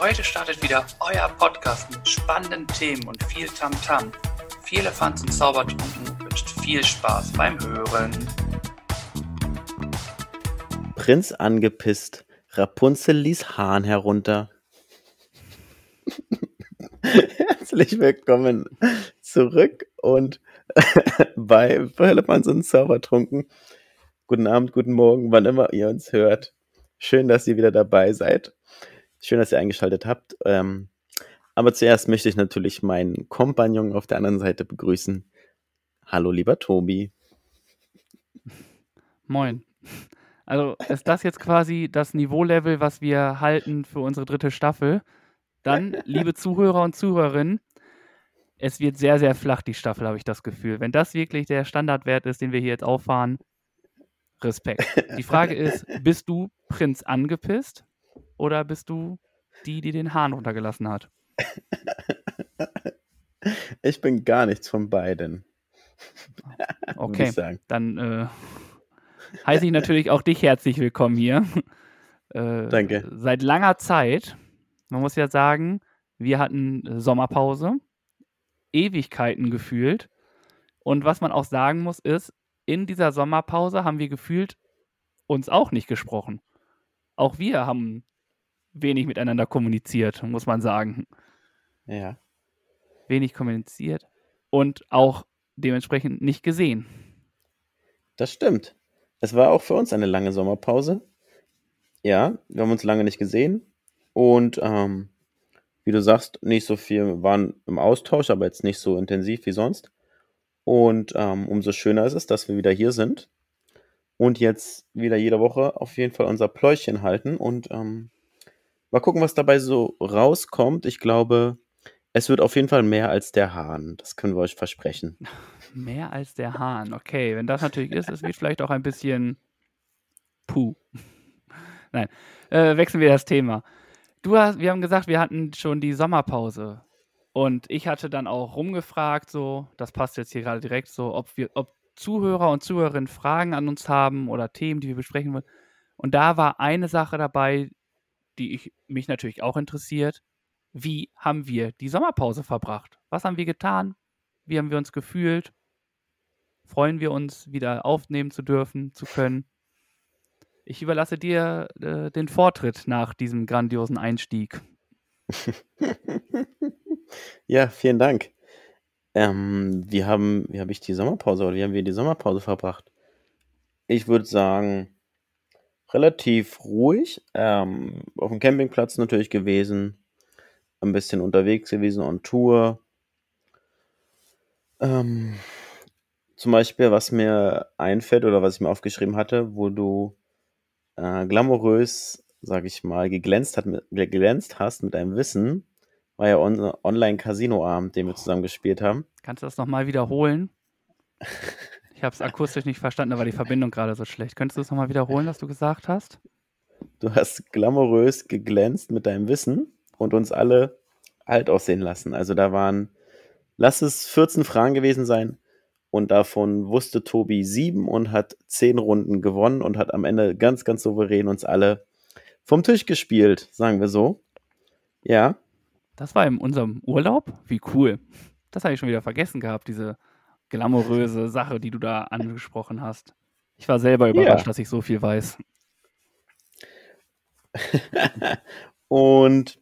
Heute startet wieder euer Podcast mit spannenden Themen und viel Tamtam. -Tam. Viel Elefants und Zaubertrunken wünscht viel Spaß beim Hören. Prinz angepisst, Rapunzel ließ Hahn herunter. Herzlich willkommen zurück und bei Elefants und Zaubertrunken. Guten Abend, guten Morgen, wann immer ihr uns hört. Schön, dass ihr wieder dabei seid. Schön, dass ihr eingeschaltet habt. Ähm, aber zuerst möchte ich natürlich meinen Kompagnon auf der anderen Seite begrüßen. Hallo, lieber Tobi. Moin. Also ist das jetzt quasi das Niveaulevel, was wir halten für unsere dritte Staffel? Dann, liebe Zuhörer und Zuhörerinnen, es wird sehr, sehr flach, die Staffel, habe ich das Gefühl. Wenn das wirklich der Standardwert ist, den wir hier jetzt auffahren, Respekt. Die Frage ist, bist du Prinz angepisst oder bist du die, die den Hahn runtergelassen hat? Ich bin gar nichts von beiden. Okay, dann äh, heiße ich natürlich auch dich herzlich willkommen hier. Äh, Danke. Seit langer Zeit, man muss ja sagen, wir hatten Sommerpause, Ewigkeiten gefühlt. Und was man auch sagen muss, ist, in dieser Sommerpause haben wir gefühlt uns auch nicht gesprochen. Auch wir haben wenig miteinander kommuniziert, muss man sagen. Ja. Wenig kommuniziert und auch dementsprechend nicht gesehen. Das stimmt. Es war auch für uns eine lange Sommerpause. Ja, wir haben uns lange nicht gesehen und ähm, wie du sagst, nicht so viel waren im Austausch, aber jetzt nicht so intensiv wie sonst. Und ähm, umso schöner ist es, dass wir wieder hier sind und jetzt wieder jede Woche auf jeden Fall unser Pläuschen halten und ähm, mal gucken, was dabei so rauskommt. Ich glaube, es wird auf jeden Fall mehr als der Hahn. Das können wir euch versprechen. Mehr als der Hahn, okay. Wenn das natürlich ist, es wird vielleicht auch ein bisschen puh. Nein, äh, wechseln wir das Thema. Du hast, wir haben gesagt, wir hatten schon die Sommerpause. Und ich hatte dann auch rumgefragt, so, das passt jetzt hier gerade direkt so, ob wir, ob Zuhörer und Zuhörerinnen Fragen an uns haben oder Themen, die wir besprechen wollen. Und da war eine Sache dabei, die ich, mich natürlich auch interessiert. Wie haben wir die Sommerpause verbracht? Was haben wir getan? Wie haben wir uns gefühlt? Freuen wir uns, wieder aufnehmen zu dürfen, zu können? Ich überlasse dir äh, den Vortritt nach diesem grandiosen Einstieg. Ja, vielen Dank. Ähm, wie haben wie habe ich die Sommerpause oder wie haben wir die Sommerpause verbracht? Ich würde sagen, relativ ruhig. Ähm, auf dem Campingplatz natürlich gewesen, ein bisschen unterwegs gewesen on Tour. Ähm, zum Beispiel, was mir einfällt oder was ich mir aufgeschrieben hatte, wo du äh, glamourös, sag ich mal, geglänzt, hat, geglänzt hast mit deinem Wissen war ja unser Online-Casino-Abend, den wir zusammen gespielt haben. Kannst du das nochmal wiederholen? Ich habe es akustisch nicht verstanden, da war die Verbindung gerade so schlecht. Könntest du es nochmal wiederholen, was du gesagt hast? Du hast glamourös geglänzt mit deinem Wissen und uns alle alt aussehen lassen. Also da waren, lass es 14 Fragen gewesen sein und davon wusste Tobi sieben und hat zehn Runden gewonnen und hat am Ende ganz, ganz souverän uns alle vom Tisch gespielt, sagen wir so. Ja, das war in unserem Urlaub? Wie cool. Das habe ich schon wieder vergessen gehabt, diese glamouröse Sache, die du da angesprochen hast. Ich war selber überrascht, ja. dass ich so viel weiß. und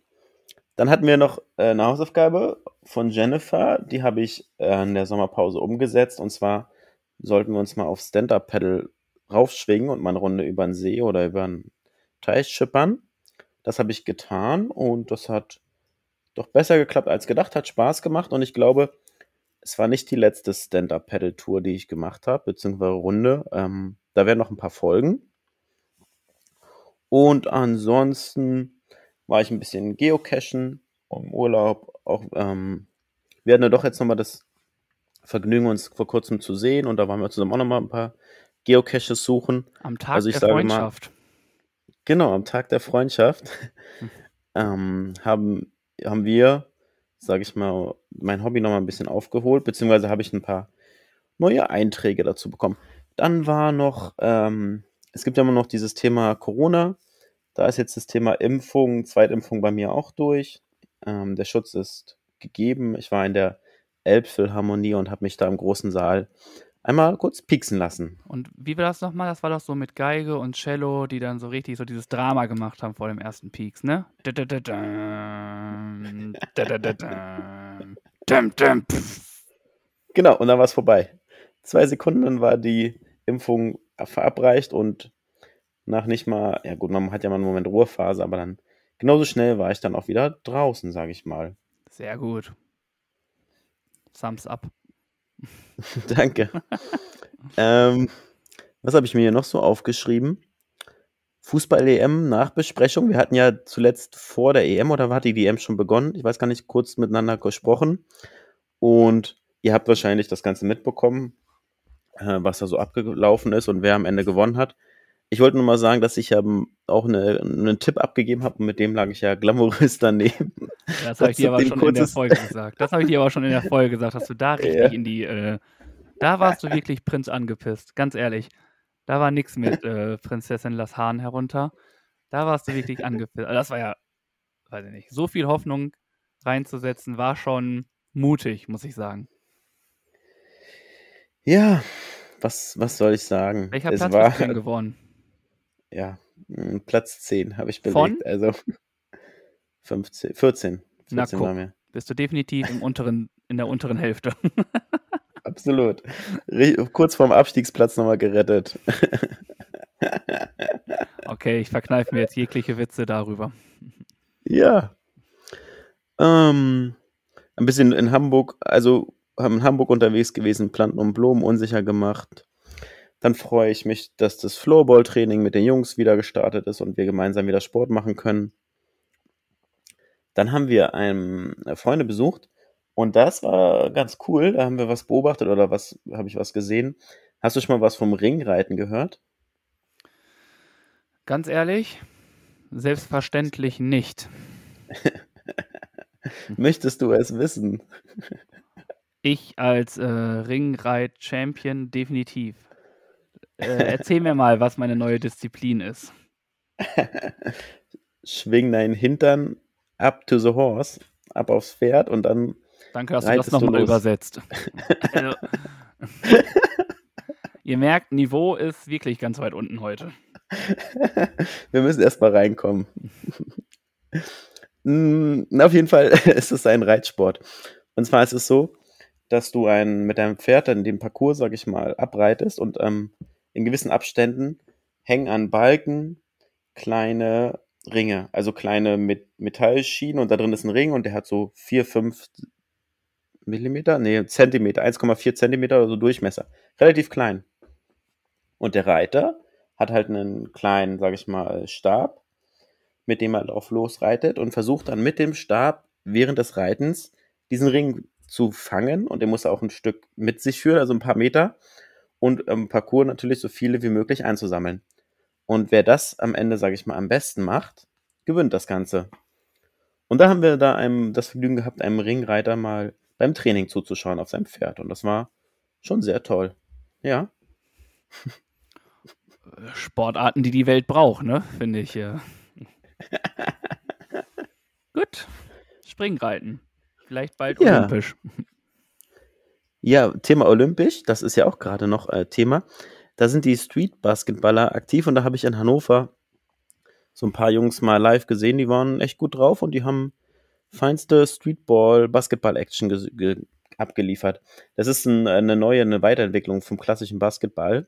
dann hatten wir noch äh, eine Hausaufgabe von Jennifer, die habe ich äh, in der Sommerpause umgesetzt. Und zwar sollten wir uns mal auf Stand-Up-Pedal raufschwingen und mal eine Runde über den See oder über einen Teich schippern. Das habe ich getan und das hat doch besser geklappt als gedacht, hat Spaß gemacht und ich glaube, es war nicht die letzte Stand-Up-Pedal-Tour, die ich gemacht habe, beziehungsweise Runde. Ähm, da werden noch ein paar Folgen. Und ansonsten war ich ein bisschen geocachen im Urlaub. Auch, ähm, wir hatten ja doch jetzt nochmal das Vergnügen, uns vor kurzem zu sehen und da waren wir zusammen auch nochmal ein paar Geocaches suchen. Am Tag also der Freundschaft. Mal, genau, am Tag der Freundschaft hm. ähm, haben haben wir, sage ich mal, mein Hobby nochmal ein bisschen aufgeholt, beziehungsweise habe ich ein paar neue Einträge dazu bekommen. Dann war noch, ähm, es gibt ja immer noch dieses Thema Corona. Da ist jetzt das Thema Impfung, Zweitimpfung bei mir auch durch. Ähm, der Schutz ist gegeben. Ich war in der Elbphilharmonie und habe mich da im großen Saal einmal kurz pieksen lassen. Und wie war das nochmal? Das war doch so mit Geige und Cello, die dann so richtig so dieses Drama gemacht haben vor dem ersten Pieks, ne? Genau, und dann war es vorbei. Zwei Sekunden, dann war die Impfung verabreicht und nach nicht mal, ja gut, man hat ja mal einen Moment Ruhephase, aber dann genauso schnell war ich dann auch wieder draußen, sage ich mal. Sehr gut. Thumbs up. Danke. ähm, was habe ich mir hier noch so aufgeschrieben? Fußball-EM Nachbesprechung. Wir hatten ja zuletzt vor der EM oder hat die EM schon begonnen? Ich weiß gar nicht, kurz miteinander gesprochen. Und ihr habt wahrscheinlich das Ganze mitbekommen, äh, was da so abgelaufen ist und wer am Ende gewonnen hat. Ich wollte nur mal sagen, dass ich ähm, auch eine, einen Tipp abgegeben habe und mit dem lag ich ja glamourös daneben. Das habe ich dir aber schon in der Folge gesagt. Das habe ich dir aber schon in der Folge gesagt, dass du da richtig ja. in die, äh, da warst du wirklich Prinz angepisst, ganz ehrlich. Da war nichts mit äh, Prinzessin Las Hahn herunter. Da warst du wirklich angepisst. Also das war ja, weiß ich nicht, so viel Hoffnung reinzusetzen, war schon mutig, muss ich sagen. Ja, was, was soll ich sagen? Welcher es Platz war, hast du denn gewonnen? Ja, hm, Platz 10 habe ich belegt. Von? Also 15, 14. 14 Na, mir. Bist du definitiv im unteren, in der unteren Hälfte. Absolut. Kurz vorm Abstiegsplatz nochmal gerettet. okay, ich verkneife mir jetzt jegliche Witze darüber. Ja. Ähm, ein bisschen in Hamburg, also haben in Hamburg unterwegs gewesen, Planten und Blumen unsicher gemacht. Dann freue ich mich, dass das Floorball-Training mit den Jungs wieder gestartet ist und wir gemeinsam wieder Sport machen können. Dann haben wir einen, äh, Freunde besucht und das war ganz cool. Da haben wir was beobachtet oder was habe ich was gesehen. Hast du schon mal was vom Ringreiten gehört? Ganz ehrlich, selbstverständlich nicht. Möchtest du es wissen? Ich als äh, Ringreit-Champion definitiv. Äh, erzähl mir mal, was meine neue Disziplin ist. Schwing deinen Hintern up to the horse, ab aufs Pferd und dann. Danke, dass du das nochmal übersetzt. also, ihr merkt, Niveau ist wirklich ganz weit unten heute. Wir müssen erstmal reinkommen. Hm, auf jeden Fall ist es ein Reitsport. Und zwar ist es so, dass du ein, mit deinem Pferd dann den Parcours, sag ich mal, abreitest und ähm, in gewissen Abständen hängen an Balken kleine Ringe, also kleine Met Metallschienen und da drin ist ein Ring und der hat so 4, 5 Millimeter, nee, Zentimeter, 1,4 Zentimeter oder so Durchmesser. Relativ klein. Und der Reiter hat halt einen kleinen, sag ich mal, Stab, mit dem er drauf losreitet und versucht dann mit dem Stab während des Reitens diesen Ring zu fangen und er muss auch ein Stück mit sich führen, also ein paar Meter und im Parcours natürlich so viele wie möglich einzusammeln. Und wer das am Ende, sage ich mal, am besten macht, gewinnt das Ganze. Und da haben wir da einem das Vergnügen gehabt, einem Ringreiter mal beim Training zuzuschauen auf seinem Pferd. Und das war schon sehr toll. Ja. Sportarten, die die Welt braucht, ne? Finde ich. Ja. Gut. Springreiten. Vielleicht bald ja. olympisch. Ja, Thema olympisch, das ist ja auch gerade noch äh, Thema. Da sind die Street-Basketballer aktiv und da habe ich in Hannover so ein paar Jungs mal live gesehen, die waren echt gut drauf und die haben feinste Streetball-Basketball-Action abgeliefert. Das ist ein, eine neue, eine Weiterentwicklung vom klassischen Basketball.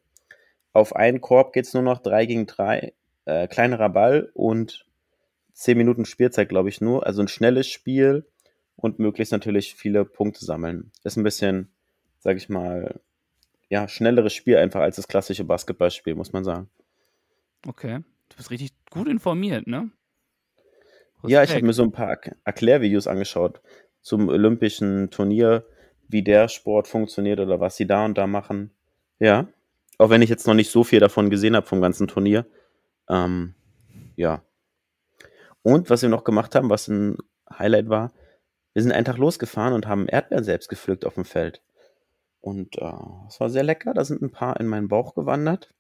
Auf einen Korb geht es nur noch 3 gegen 3, äh, kleinerer Ball und 10 Minuten Spielzeit, glaube ich, nur. Also ein schnelles Spiel und möglichst natürlich viele Punkte sammeln. Ist ein bisschen, sag ich mal, ja, schnelleres Spiel einfach als das klassische Basketballspiel, muss man sagen. Okay. Du bist richtig gut informiert, ne? Respekt. Ja, ich habe mir so ein paar Erklärvideos angeschaut zum olympischen Turnier, wie der Sport funktioniert oder was sie da und da machen. Ja. Auch wenn ich jetzt noch nicht so viel davon gesehen habe vom ganzen Turnier. Ähm, ja. Und was wir noch gemacht haben, was ein Highlight war, wir sind einen Tag losgefahren und haben Erdbeeren selbst gepflückt auf dem Feld. Und äh, es war sehr lecker. Da sind ein paar in meinen Bauch gewandert.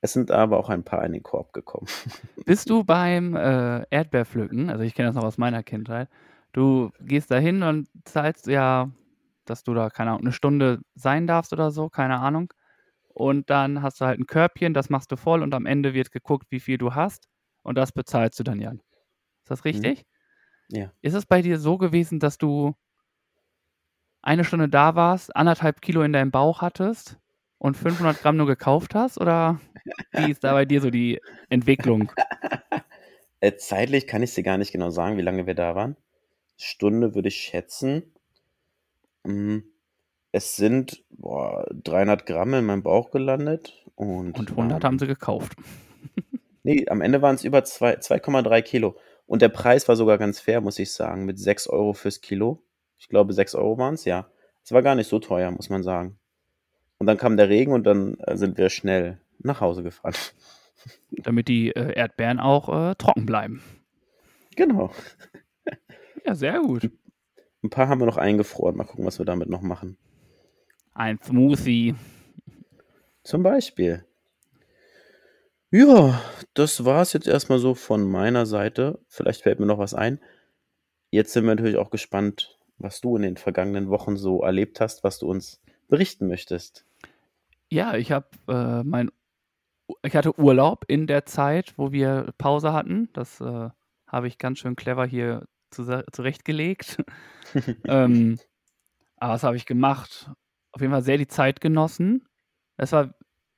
Es sind aber auch ein paar in den Korb gekommen. Bist du beim äh, Erdbeerpflücken, also ich kenne das noch aus meiner Kindheit, du gehst da hin und zahlst ja, dass du da, keine Ahnung, eine Stunde sein darfst oder so, keine Ahnung. Und dann hast du halt ein Körbchen, das machst du voll und am Ende wird geguckt, wie viel du hast und das bezahlst du dann ja. Ist das Mhm. richtig? Ja. Ist es bei dir so gewesen, dass du eine Stunde da warst, anderthalb Kilo in deinem Bauch hattest und 500 Gramm nur gekauft hast? Oder wie ist da bei dir so die Entwicklung? Äh, zeitlich kann ich dir gar nicht genau sagen, wie lange wir da waren. Stunde würde ich schätzen. Mm, Es sind boah, 300 Gramm in meinem Bauch gelandet und Und 100 ähm, haben sie gekauft. nee, am Ende waren es über zwei- 2,3 Kilo. Und der Preis war sogar ganz fair, muss ich sagen, mit 6 Euro fürs Kilo. Ich glaube, 6 Euro waren es, ja. Es war gar nicht so teuer, muss man sagen. Und dann kam der Regen und dann äh, sind wir schnell nach Hause gefahren. damit die äh, Erdbeeren auch äh, trocken bleiben. Genau. Ja, sehr gut. Ein paar haben wir noch eingefroren. Mal gucken, was wir damit noch machen. Ein Smoothie. Zum Beispiel. Ja, das war es jetzt erstmal so von meiner Seite. Vielleicht fällt mir noch was ein. Jetzt sind wir natürlich auch gespannt, was du in den vergangenen Wochen so erlebt hast, was du uns berichten möchtest. Ja, ich habe äh, mein, ich hatte Urlaub in der Zeit, wo wir Pause hatten. Das äh, habe ich ganz schön clever hier zu, zurechtgelegt. ähm, aber was habe ich gemacht? Auf jeden Fall sehr die Zeit genossen. Es war,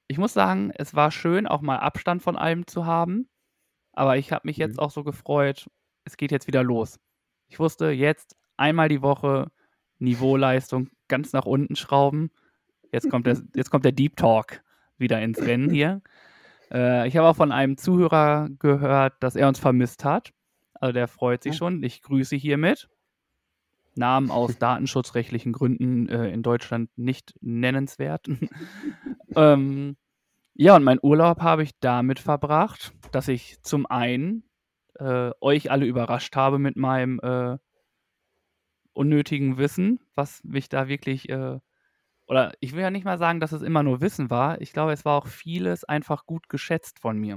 ich muss sagen, es war schön, auch mal Abstand von allem zu haben. Aber ich habe mich jetzt Mhm. auch so gefreut, es geht jetzt wieder los. Ich wusste, jetzt einmal die Woche Niveauleistung ganz nach unten schrauben. Jetzt kommt der, jetzt kommt der Deep Talk wieder ins Rennen hier. Äh, ich habe auch von einem Zuhörer gehört, dass er uns vermisst hat. Also der freut sich Oh. schon. Ich grüße hiermit. Namen aus datenschutzrechtlichen Gründen äh, in Deutschland nicht nennenswert. ähm, ja, und meinen Urlaub habe ich damit verbracht, dass ich zum einen äh, euch alle überrascht habe mit meinem äh, unnötigen Wissen, was mich da wirklich, äh, oder ich will ja nicht mal sagen, dass es immer nur Wissen war. Ich glaube, es war auch vieles einfach gut geschätzt von mir.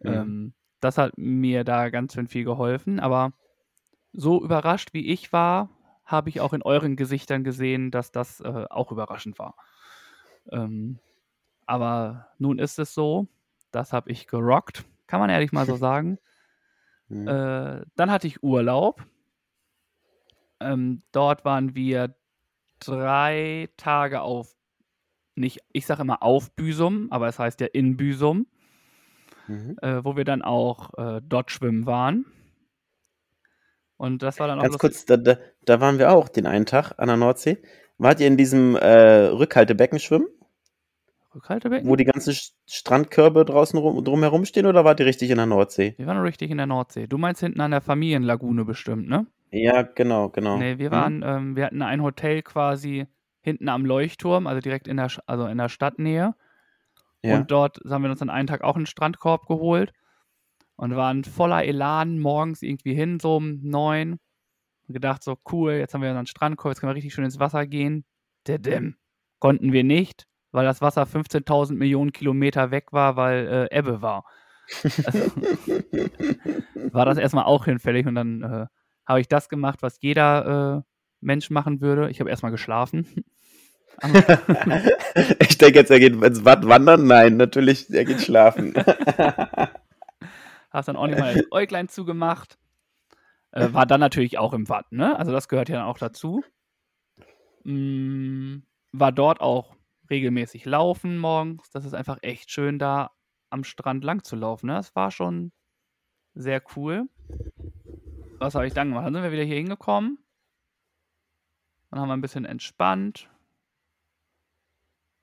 Mhm. Ähm, das hat mir da ganz schön viel geholfen, aber so überrascht wie ich war, habe ich auch in euren Gesichtern gesehen, dass das äh, auch überraschend war. Ähm, aber nun ist es so, das habe ich gerockt, kann man ehrlich mal so sagen. Mhm. Äh, dann hatte ich Urlaub. Ähm, dort waren wir drei Tage auf, nicht, ich sage immer auf Büsum, aber es heißt ja in Büsum, Mhm. äh, wo wir dann auch äh, dort schwimmen waren. Und das war dann auch Ganz kurz, da, da, da waren wir auch den einen Tag an der Nordsee. Wart ihr in diesem äh, Rückhaltebecken schwimmen, Rückhaltebecken? wo die ganzen Sch- Strandkörbe draußen rum, drumherum stehen, oder wart ihr richtig in der Nordsee? Wir waren richtig in der Nordsee. Du meinst hinten an der Familienlagune bestimmt, ne? Ja, genau, genau. Nee, wir Mhm. waren, ähm, wir hatten ein Hotel quasi hinten am Leuchtturm, also direkt in der, Sch- also in der Stadtnähe. Ja. Und dort haben wir uns an einen Tag auch einen Strandkorb geholt und waren voller Elan morgens irgendwie hin, so um neun. Und gedacht, so cool, jetzt haben wir einen Strandkorb, jetzt können wir richtig schön ins Wasser gehen. Dedem. Konnten wir nicht, weil das Wasser 15.000 Millionen Kilometer weg war, weil äh, Ebbe war. Also, war das erstmal auch hinfällig und dann äh, habe ich das gemacht, was jeder äh, Mensch machen würde. Ich habe erstmal geschlafen. ich denke jetzt, er geht ins Watt wandern. Nein, natürlich, er geht schlafen. Hast dann auch nicht mal das Äuglein zugemacht. Äh, war dann natürlich auch im Watt, ne? Also das gehört ja dann auch dazu. Mm, war dort auch regelmäßig laufen morgens. Das ist einfach echt schön, da am Strand lang zu laufen. Ne? Das war schon sehr cool. Was habe ich dann gemacht? Dann sind wir wieder hier hingekommen. Dann haben wir ein bisschen entspannt.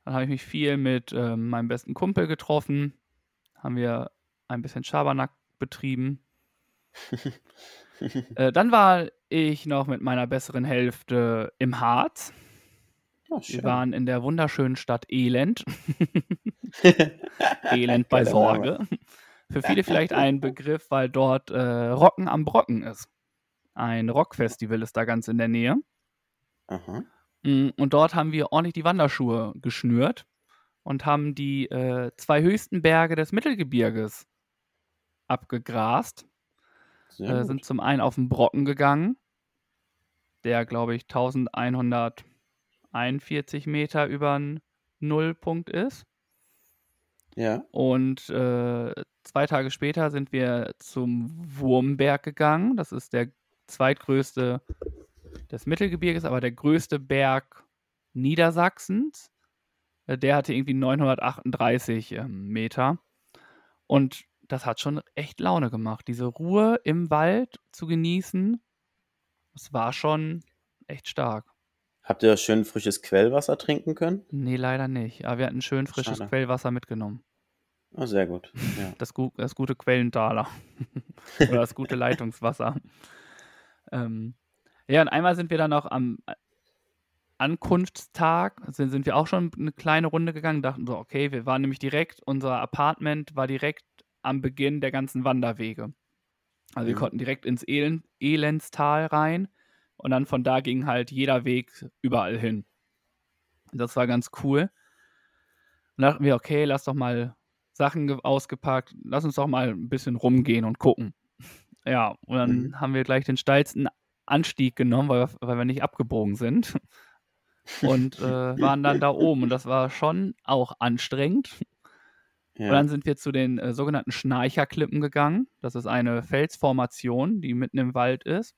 Dann habe ich mich viel mit ähm, meinem besten Kumpel getroffen. Haben wir ein bisschen Schabernack betrieben. Äh, dann war ich noch mit meiner besseren Hälfte im Harz. Oh, Wir waren in der wunderschönen Stadt Elend. Elend bei Sorge. Für viele vielleicht ein Begriff, weil dort äh, Rocken am Brocken ist. Ein Rockfestival ist da ganz in der Nähe. Aha. Mm, Und dort haben wir ordentlich die Wanderschuhe geschnürt. und haben die äh, zwei höchsten Berge des Mittelgebirges abgegrast. Äh, sind zum einen auf den Brocken gegangen, der, glaube ich, 1141 Meter über den Nullpunkt ist. Ja. Und äh, zwei Tage später sind wir zum Wurmberg gegangen. Das ist der zweitgrößte des Mittelgebirges, aber der größte Berg Niedersachsens. Äh, Der hatte irgendwie 938 ähm, Meter. Und das hat schon echt Laune gemacht. Diese Ruhe im Wald zu genießen, das war schon echt stark. Habt ihr schön frisches Quellwasser trinken können? Nee, leider nicht. Aber wir hatten schön frisches Schade. Quellwasser mitgenommen. Oh, sehr gut. Ja. Das, gu das gute Quellentaler. Oder das gute Leitungswasser. Ähm, ja, und einmal sind wir dann noch am äh, Ankunftstag, sind, sind wir auch schon eine kleine Runde gegangen, dachten so, okay, wir waren nämlich direkt, unser Apartment war direkt am Beginn der ganzen Wanderwege. Also wir Mhm. konnten direkt ins Elend Elendstal rein und dann von da ging halt jeder Weg überall hin. Das war ganz cool. Und da dachten wir, okay, lass doch mal Sachen ge- ausgepackt, lass uns doch mal ein bisschen rumgehen und gucken. Ja, und dann Mhm. haben wir gleich den steilsten Anstieg genommen, weil wir, weil wir nicht abgebogen sind. Und äh, waren dann da oben. Und das war schon auch anstrengend. Und Ja. dann sind wir zu den äh, sogenannten Schnarcherklippen gegangen. Das ist eine Felsformation, die mitten im Wald ist,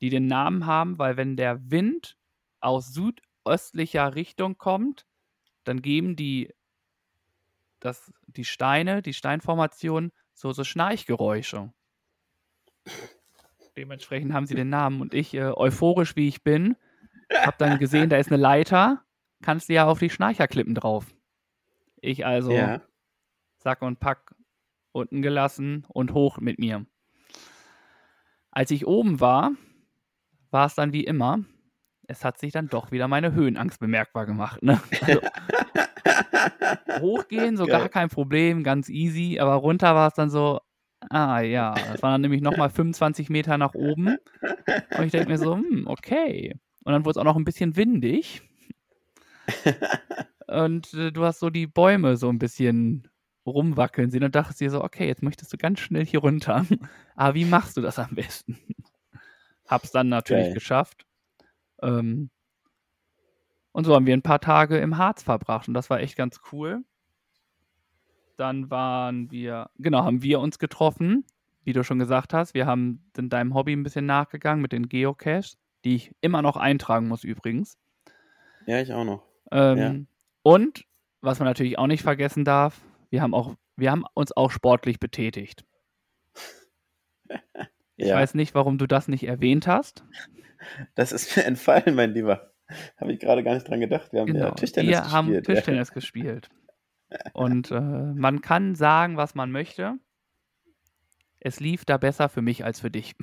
die den Namen haben, weil wenn der Wind aus südöstlicher Richtung kommt, dann geben die, das, die Steine, die Steinformation, so, so Schnarchgeräusche. Dementsprechend haben sie den Namen. Und ich, äh, euphorisch wie ich bin, habe dann gesehen, da ist eine Leiter, kannst du ja auf die Schnarcherklippen drauf. Ich also ja. Sack und Pack unten gelassen und hoch mit mir. Als ich oben war, war es dann wie immer. Es hat sich dann doch wieder meine Höhenangst bemerkbar gemacht. Ne? Also, hochgehen, so gar Geil. kein Problem, ganz easy, aber runter war es dann so, ah ja, das waren dann nämlich nochmal 25 Meter nach oben. Und ich denke mir so, hm, okay. Und dann wurde es auch noch ein bisschen windig. Und äh, du hast so die Bäume so ein bisschen rumwackeln sehen und dachtest dir so, okay, jetzt möchtest du ganz schnell hier runter. Aber wie machst du das am besten? Hab's dann natürlich Geil. geschafft. Ähm, und so haben wir ein paar Tage im Harz verbracht und das war echt ganz cool. Dann waren wir, genau, haben wir uns getroffen, wie du schon gesagt hast. Wir haben sind deinem Hobby ein bisschen nachgegangen mit den Geocaches, die ich immer noch eintragen muss übrigens. ja, ich auch noch. Ähm, Ja. Und was man natürlich auch nicht vergessen darf, wir haben auch, wir haben uns auch sportlich betätigt. Ich Ja. weiß nicht, warum du das nicht erwähnt hast. Das ist mir entfallen, mein Lieber. Habe ich gerade gar nicht dran gedacht. Wir haben ja Genau. Tischtennis wir gespielt. haben ja. Tischtennis gespielt. Und äh, man kann sagen, was man möchte. Es lief da besser für mich als für dich.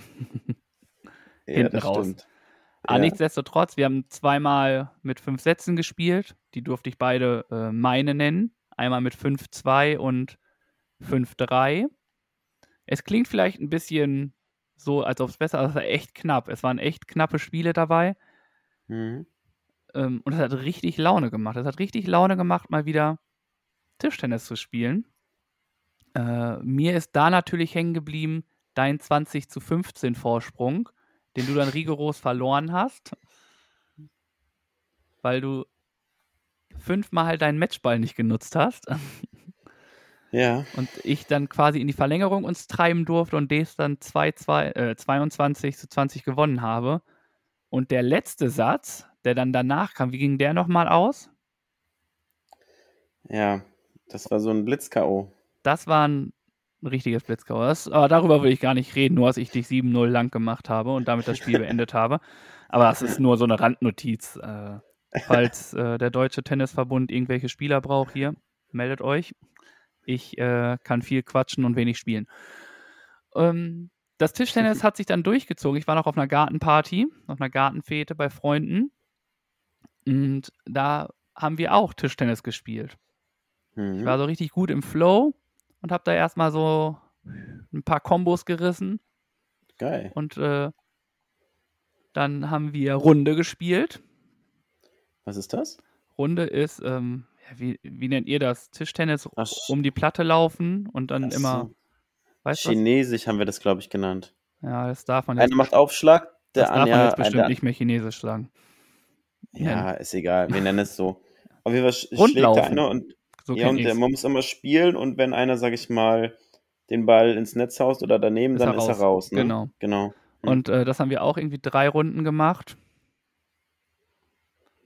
ja, hinten raus. stimmt. Aber Ja. nichtsdestotrotz, wir haben zweimal mit fünf Sätzen gespielt. Die durfte ich beide äh, meine nennen. Einmal mit 5-2 und 5-3. Es klingt vielleicht ein bisschen so, als ob es besser ist, aber es war echt knapp. Es waren echt knappe Spiele dabei. Mhm. Ähm, und es hat richtig Laune gemacht. Es hat richtig Laune gemacht, mal wieder Tischtennis zu spielen. Äh, mir ist da natürlich hängen geblieben dein 20 zu 15 Vorsprung, den du dann rigoros verloren hast, weil du fünfmal deinen Matchball nicht genutzt hast Ja, und ich dann quasi in die Verlängerung uns treiben durfte und des dann 2, 2, äh, 22 zu 20 gewonnen habe. Und der letzte Satz, der dann danach kam, wie ging der nochmal aus? ja. Das war so ein Blitz-K.O. Das war ein richtiges Blitzkau. Das, aber darüber will ich gar nicht reden, nur dass ich dich 7-0 lang gemacht habe und damit das Spiel beendet habe. Aber das ist nur so eine Randnotiz. Äh, falls äh, der Deutsche Tennisverbund irgendwelche Spieler braucht, hier, meldet euch. Ich äh, kann viel quatschen und wenig spielen. Ähm, das Tischtennis hat sich dann durchgezogen. Ich war noch auf einer Gartenparty, auf einer Gartenfete bei Freunden. Und da haben wir auch Tischtennis gespielt. Ich Mhm. war so richtig gut im Flow und habe da erstmal so ein paar Kombos gerissen. Geil. Und äh, dann haben wir Runde gespielt. Was ist das? Runde ist, ähm, wie, wie nennt ihr das? Tischtennis Ach, sch- um die Platte laufen und dann immer, weißt du was? Chinesisch haben wir das, glaube ich, genannt. Ja, das darf man jetzt, Einer macht Aufschlag, der das darf andere. man Ja, jetzt bestimmt der- nicht mehr Chinesisch sagen. ja, ist egal. Wir nennen es so. Auf jeden Fall sch- schlägt der eine und, So ja, und der, man muss immer spielen und wenn einer, sag ich mal, den Ball ins Netz haust oder daneben, Ist dann er ist er raus. Ne? Genau. Genau. Mhm. Und äh, das haben wir auch irgendwie drei Runden gemacht.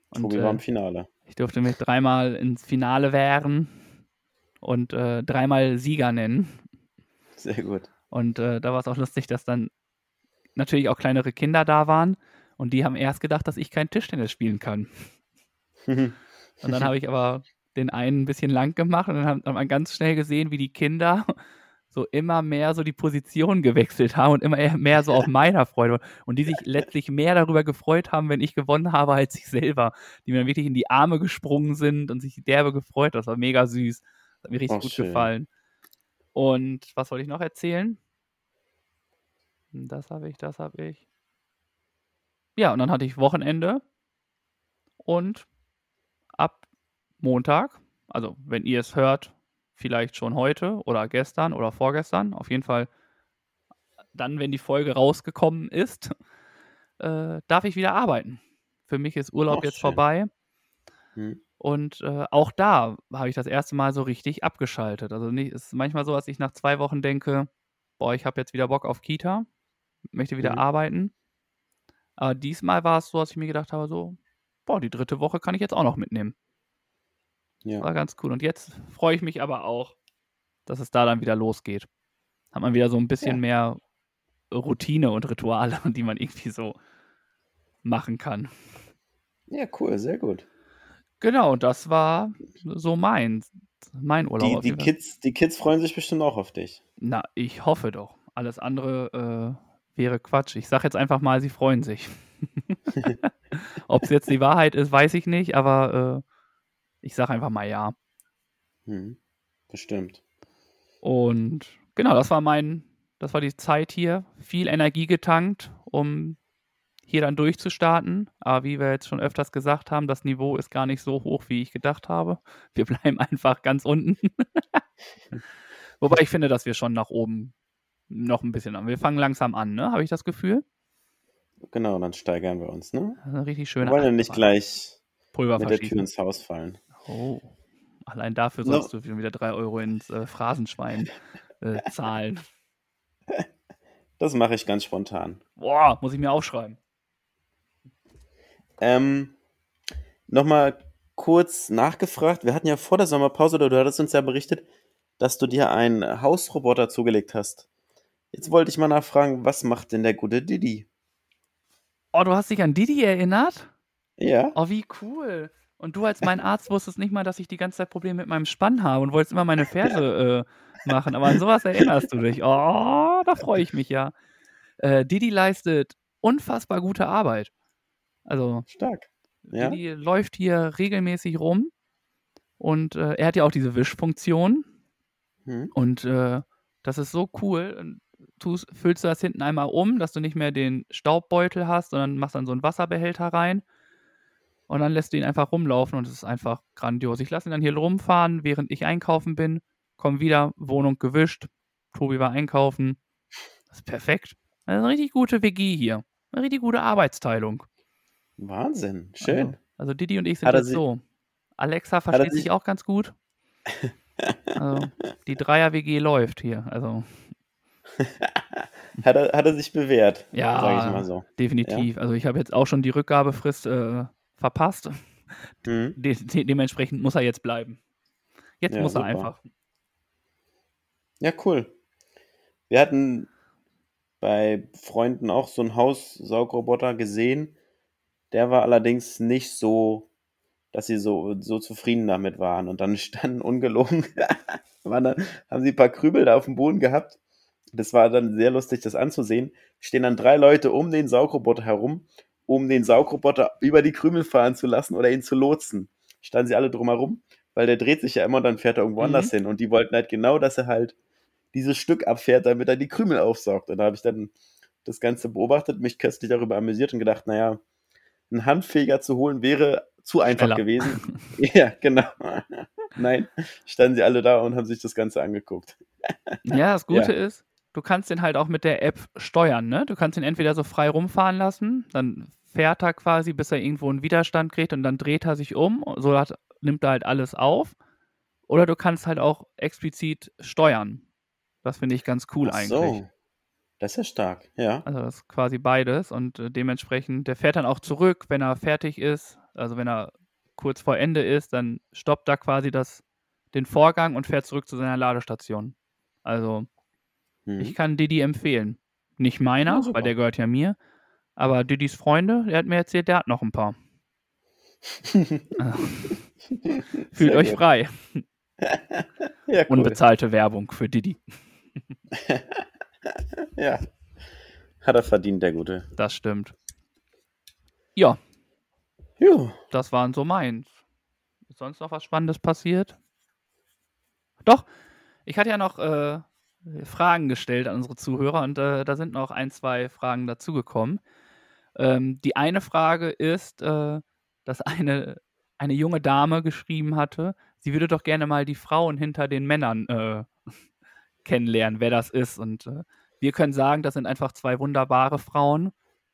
Und Tobi war im äh, Finale. Ich durfte mich dreimal ins Finale wehren und äh, dreimal Sieger nennen. Sehr gut. Und äh, da war es auch lustig, dass dann natürlich auch kleinere Kinder da waren und die haben erst gedacht, dass ich kein Tischtennis spielen kann. Und dann habe ich aber den einen ein bisschen lang gemacht und dann hat hat man ganz schnell gesehen, wie die Kinder so immer mehr so die Position gewechselt haben und immer mehr so auf meiner Freude waren. und die sich letztlich mehr darüber gefreut haben, wenn ich gewonnen habe, als ich selber, die mir dann wirklich in die Arme gesprungen sind und sich derbe gefreut. Das war mega süß. Das hat mir richtig Oh, gut schön. gefallen. Und was wollte ich noch erzählen? Das habe ich, das habe ich. Ja, und dann hatte ich Wochenende und ab Montag, also wenn ihr es hört, vielleicht schon heute oder gestern oder vorgestern, auf jeden Fall dann, wenn die Folge rausgekommen ist, äh, darf ich wieder arbeiten. Für mich ist Urlaub Ach, jetzt schön. vorbei Hm. und äh, auch da habe ich das erste Mal so richtig abgeschaltet. Also nicht, es ist manchmal so, dass ich nach zwei Wochen denke, boah, ich habe jetzt wieder Bock auf Kita, möchte wieder Mhm. arbeiten. Aber diesmal war es so, dass ich mir gedacht habe, so, boah, die dritte Woche kann ich jetzt auch noch mitnehmen. Ja. War ganz cool. Und jetzt freue ich mich aber auch, dass es da dann wieder losgeht. Hat man wieder so ein bisschen Ja. mehr Routine und Rituale, die man irgendwie so machen kann. ja, cool, sehr gut. Genau, und das war so mein, mein Urlaub. Die, die. Kids, die Kids freuen sich bestimmt auch auf dich. Na, ich hoffe doch. Alles andere äh, wäre Quatsch. Ich sage jetzt einfach mal, sie freuen sich. Ob es jetzt die Wahrheit ist, weiß ich nicht, aber äh, ich sage einfach mal ja. Hm. Bestimmt. Und genau, das war mein, das war die Zeit hier. Viel Energie getankt, um hier dann durchzustarten. Aber wie wir jetzt schon öfters gesagt haben, das Niveau ist gar nicht so hoch, wie ich gedacht habe. Wir bleiben einfach ganz unten. Wobei ich finde, dass wir schon nach oben noch ein bisschen haben. Wir fangen langsam an, ne? Habe ich das Gefühl? Genau, dann steigern wir uns, ne? Das ist eine richtig Wir schöne wollen ja nicht gleich Pulver mit der Tür ins Haus fallen. Oh. Allein dafür No. sollst du wieder drei Euro ins äh, Phrasenschwein äh, zahlen. Das mache ich ganz spontan. Boah, muss ich mir aufschreiben. Ähm, Nochmal kurz nachgefragt. Wir hatten ja vor der Sommerpause, oder du hattest uns ja berichtet, dass du dir einen Hausroboter zugelegt hast. Jetzt wollte ich mal nachfragen, was macht denn der gute Didi? Oh, du hast dich an Didi erinnert? Ja, Oh, wie cool. Und du als mein Arzt wusstest nicht mal, dass ich die ganze Zeit Probleme mit meinem Spann habe und wolltest immer meine Ferse äh, machen. Aber an sowas erinnerst du dich. Oh, da freue ich mich ja. Äh, Didi leistet unfassbar gute Arbeit. Also, stark. Ja, Didi läuft hier regelmäßig rum und äh, er hat ja auch diese Wischfunktion. hm. Und äh, das ist so cool. Und tust, füllst du das hinten einmal um, dass du nicht mehr den Staubbeutel hast, sondern machst dann so einen Wasserbehälter rein. Und dann lässt du ihn einfach rumlaufen und es ist einfach grandios. Ich lasse ihn dann hier rumfahren, während ich einkaufen bin. Komm wieder, Wohnung gewischt. Tobi war einkaufen. Das ist perfekt. Das ist eine richtig gute WG hier. Eine richtig gute Arbeitsteilung. Wahnsinn, schön. Also, also Didi und ich sind jetzt so. Alexa er versteht sich- auch ganz gut. Also, die Dreier-WG läuft hier. Also, Hat, er, hat er sich bewährt, Ja. sage ich mal so. definitiv. Also, ich habe jetzt auch schon die Rückgabefrist äh, verpasst. Hm. De de dementsprechend muss er jetzt bleiben. Jetzt Ja, muss er super. einfach. Ja, cool. Wir hatten bei Freunden auch so einen Haussaugroboter gesehen. Der war allerdings nicht so, dass sie so, so zufrieden damit waren. Und dann standen ungelogen, waren dann, haben sie ein paar Krübel da auf dem Boden gehabt. Das war dann sehr lustig, das anzusehen. Stehen dann drei Leute um den Saugroboter herum, um den Saugroboter über die Krümel fahren zu lassen oder ihn zu lotsen. Standen sie alle drumherum, weil der dreht sich ja immer und dann fährt er irgendwo Mhm. anders hin. Und die wollten halt genau, dass er halt dieses Stück abfährt, damit er die Krümel aufsaugt. Und da habe ich dann das Ganze beobachtet, mich köstlich darüber amüsiert und gedacht, naja, ein Handfeger zu holen wäre zu einfach Schneller. gewesen. ja, genau. Nein, standen sie alle da und haben sich das Ganze angeguckt. Ja, das Gute ist, du kannst den halt auch mit der App steuern, ne? Du kannst ihn entweder so frei rumfahren lassen, dann fährt er quasi, bis er irgendwo einen Widerstand kriegt und dann dreht er sich um, so hat, nimmt er halt alles auf. Oder du kannst halt auch explizit steuern. Das finde ich ganz cool Ach eigentlich. so. Das ist ja stark, ja. Also das ist quasi beides und äh, dementsprechend, der fährt dann auch zurück, wenn er fertig ist. Also wenn er kurz vor Ende ist, dann stoppt er quasi das, den Vorgang und fährt zurück zu seiner Ladestation. Also Hm. ich kann Didi empfehlen. Nicht meiner, Ja, weil der gehört ja mir. Aber Didis Freunde, der hat mir erzählt, der hat noch ein paar. Fühlt euch gut. frei. Ja, cool. Unbezahlte Werbung für Didi. Ja. Hat er verdient, der Gute. Das stimmt. Ja, Jo. das waren so meins. Ist sonst noch was Spannendes passiert? Doch, ich hatte ja noch äh, Fragen gestellt an unsere Zuhörer und äh, da sind noch ein, zwei Fragen dazugekommen. Ähm, die eine Frage ist, äh, dass eine, eine junge Dame geschrieben hatte, sie würde doch gerne mal die Frauen hinter den Männern äh, kennenlernen, wer das ist. Und äh, wir können sagen, das sind einfach zwei wunderbare Frauen,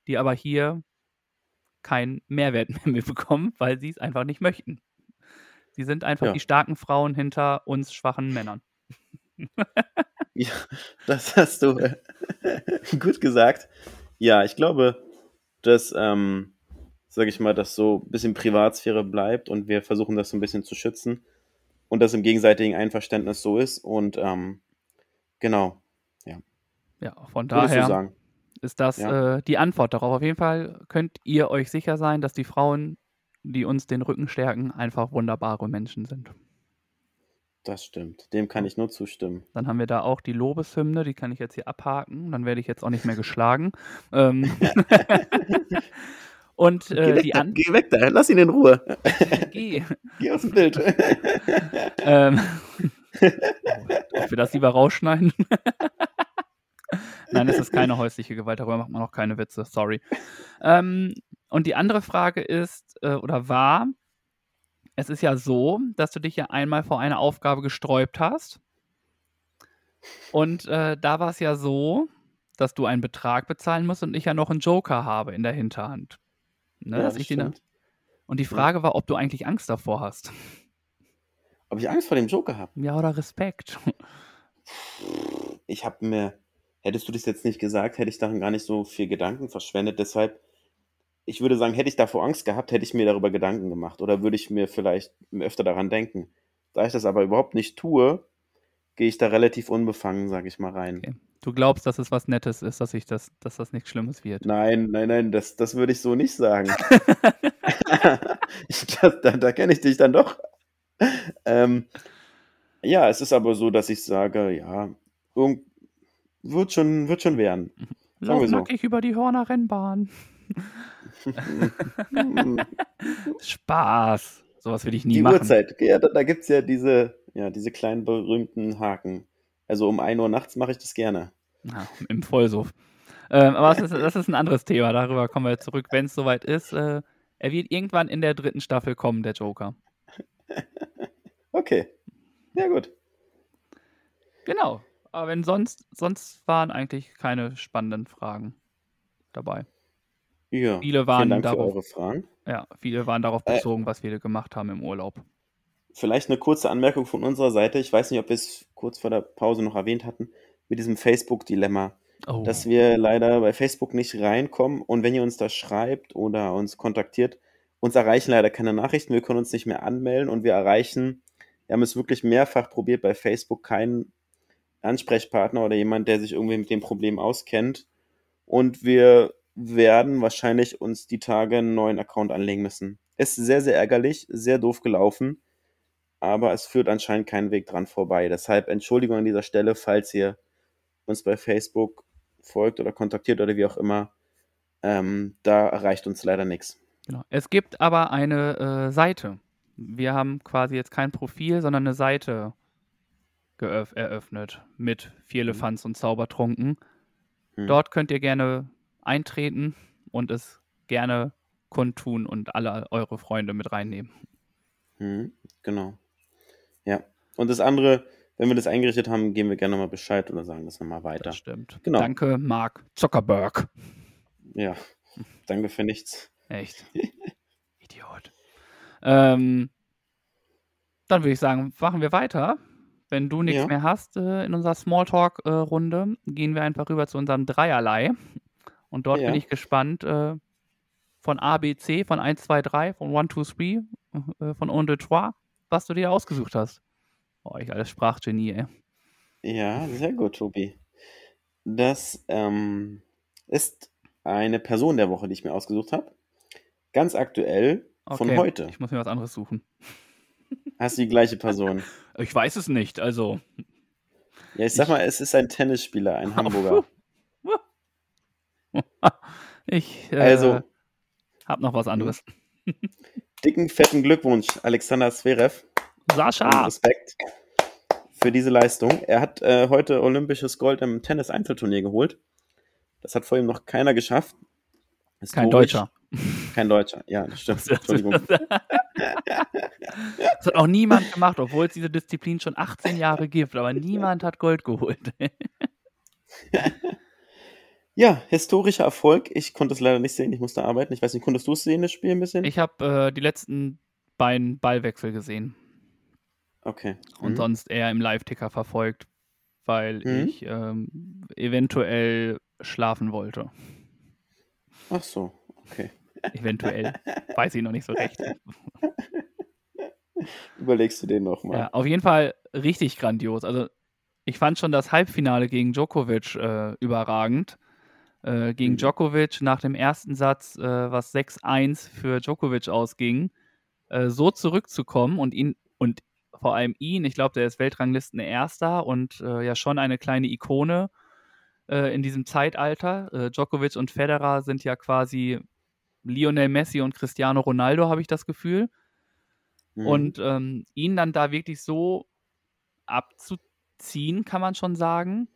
die aber hier keinen Mehrwert mehr mitbekommen, weil sie es einfach nicht möchten. Sie sind einfach Ja. die starken Frauen hinter uns schwachen Männern. Ja, das hast du äh, gut gesagt. Ja, ich glaube, dass, ähm, sage ich mal, dass so ein bisschen Privatsphäre bleibt und wir versuchen das so ein bisschen zu schützen und das im gegenseitigen Einverständnis so ist. Und ähm, genau, Ja, von würdest du daher ist das Ja. äh, die Antwort darauf. Auf jeden Fall könnt ihr euch sicher sein, dass die Frauen, die uns den Rücken stärken, einfach wunderbare Menschen sind. Das stimmt. Dem kann ich nur zustimmen. Dann haben wir da auch die Lobeshymne, die kann ich jetzt hier abhaken. Dann werde ich jetzt auch nicht mehr geschlagen. Ähm Und Geh, äh, weg die da, an geh weg da, lass ihn in Ruhe. Geh. Geh aus dem Bild. ähm, ob wir das lieber rausschneiden? Nein, es ist keine häusliche Gewalt, darüber macht man auch keine Witze, sorry. Ähm, und die andere Frage ist, äh, oder war, es ist ja so, dass du dich ja einmal vor eine Aufgabe gesträubt hast. Und äh, da war es ja so, dass du einen Betrag bezahlen musst und ich ja noch einen Joker habe in der Hinterhand. Ne, Ja, stimmt. und die Frage war, ob du eigentlich Angst davor hast. Ob ich Angst vor dem Joker habe? Ja, oder Respekt. Ich habe mir, hättest du das jetzt nicht gesagt, hätte ich daran gar nicht so viel Gedanken verschwendet. Deshalb, ich würde sagen, hätte ich davor Angst gehabt, hätte ich mir darüber Gedanken gemacht oder würde ich mir vielleicht öfter daran denken. Da ich das aber überhaupt nicht tue, gehe ich da relativ unbefangen, sage ich mal, rein. Okay. Du glaubst, dass es was Nettes ist, dass ich das, dass das nichts Schlimmes wird. Nein, nein, nein, das, das würde ich so nicht sagen. ich, das, da da kenne ich dich dann doch. Ähm, ja, es ist aber so, dass ich sage, ja, irgend, wird schon, wird schon werden. Sagen wir Lauf so. nackig über die Horner Rennbahn. Spaß. Sowas will ich nie Die machen. Uhrzeit, ja, da, da gibt es ja diese, ja diese kleinen berühmten Haken. Also um 1 Uhr nachts mache ich das gerne. Ja, Im Vollsuff. Ähm, aber das ist, das ist ein anderes Thema. Darüber kommen wir zurück, wenn es soweit ist. Äh, er wird irgendwann in der dritten Staffel kommen, der Joker. Okay. Ja, gut. Genau. Aber wenn sonst, sonst waren eigentlich keine spannenden Fragen dabei. Ja. Viele waren Vielen Dank für darauf- eure Fragen. Ja, viele waren darauf Äh. bezogen, was wir gemacht haben im Urlaub. Vielleicht eine kurze Anmerkung von unserer Seite. Ich weiß nicht, ob wir es kurz vor der Pause noch erwähnt hatten, mit diesem Facebook-Dilemma. Oh. dass wir leider bei Facebook nicht reinkommen. Und wenn ihr uns da schreibt oder uns kontaktiert, uns erreichen leider keine Nachrichten. Wir können uns nicht mehr anmelden und wir erreichen, wir haben es wirklich mehrfach probiert bei Facebook, keinen Ansprechpartner oder jemand, der sich irgendwie mit dem Problem auskennt. Und wir werden wahrscheinlich uns die Tage einen neuen Account anlegen müssen. Ist sehr, sehr ärgerlich, sehr doof gelaufen, aber es führt anscheinend keinen Weg dran vorbei. Deshalb Entschuldigung an dieser Stelle, falls ihr uns bei Facebook folgt oder kontaktiert oder wie auch immer. Ähm, da erreicht uns leider nichts. Genau. Es gibt aber eine äh, Seite. Wir haben quasi jetzt kein Profil, sondern eine Seite eröffnet mit Vierlefanz und Zaubertrunken. Hm. Dort könnt ihr gerne eintreten und es gerne kundtun und alle eure Freunde mit reinnehmen. Mhm, genau. Ja. Und das andere, wenn wir das eingerichtet haben, geben wir gerne nochmal Bescheid oder sagen das nochmal weiter. Das stimmt. Genau. Danke, Mark Zuckerberg. Ja. Danke für nichts. Echt. Idiot. Ähm, dann würde ich sagen, machen wir weiter. Wenn du nichts Ja. mehr hast äh, in unserer Smalltalk-Runde, gehen wir einfach rüber zu unserem Dreierlei. Und dort Ja. bin ich gespannt äh, von A, B, C, von 1, 2, 3, von 1, 2, 3, äh, von 1, 2, 3, was du dir ausgesucht hast. Oh, ich alles Sprachgenie, ey. Ja, sehr gut, Tobi. Das ähm, ist eine Person der Woche, die ich mir ausgesucht habe. Ganz aktuell von Okay, heute. Ich muss mir was anderes suchen. Hast du die gleiche Person? Ich weiß es nicht, also. Ja, ich sag mal, es ist ein Tennisspieler, ein Hamburger. ich äh, Also, hab noch was anderes. dicken, fetten Glückwunsch, Alexander Zverev. Und Sascha! Respekt für diese Leistung. Er hat äh, heute olympisches Gold im Tennis-Einzelturnier geholt. Das hat vor ihm noch keiner geschafft. Kein Historisch. Deutscher. Kein Deutscher, ja, das stimmt. Entschuldigung. Das hat auch niemand gemacht, obwohl es diese Disziplin schon 18 Jahre gibt, aber niemand hat Gold geholt. Ja, historischer Erfolg. Ich konnte es leider nicht sehen, ich musste arbeiten. Ich weiß nicht, konntest du es sehen, das Spiel ein bisschen? Ich habe äh, die letzten beiden Ballwechsel gesehen okay. und Mhm. sonst eher im Live-Ticker verfolgt, weil Mhm. ich ähm, eventuell schlafen wollte. Ach so, okay. Eventuell. Weiß ich noch nicht so recht. Überlegst du den nochmal. Ja, auf jeden Fall richtig grandios. Also ich fand schon das Halbfinale gegen Djokovic äh, überragend. Äh, gegen Mhm. Djokovic nach dem ersten Satz, äh, was 6-1 für Djokovic ausging, äh, so zurückzukommen und ihn und vor allem ihn, ich glaube, der ist Weltranglisten Erster und äh, ja schon eine kleine Ikone äh, in diesem Zeitalter. Äh, Djokovic und Federer sind ja quasi Lionel Messi und Cristiano Ronaldo, habe ich das Gefühl. Mhm. Und ähm, ihn dann da wirklich so abzuziehen, kann man schon sagen,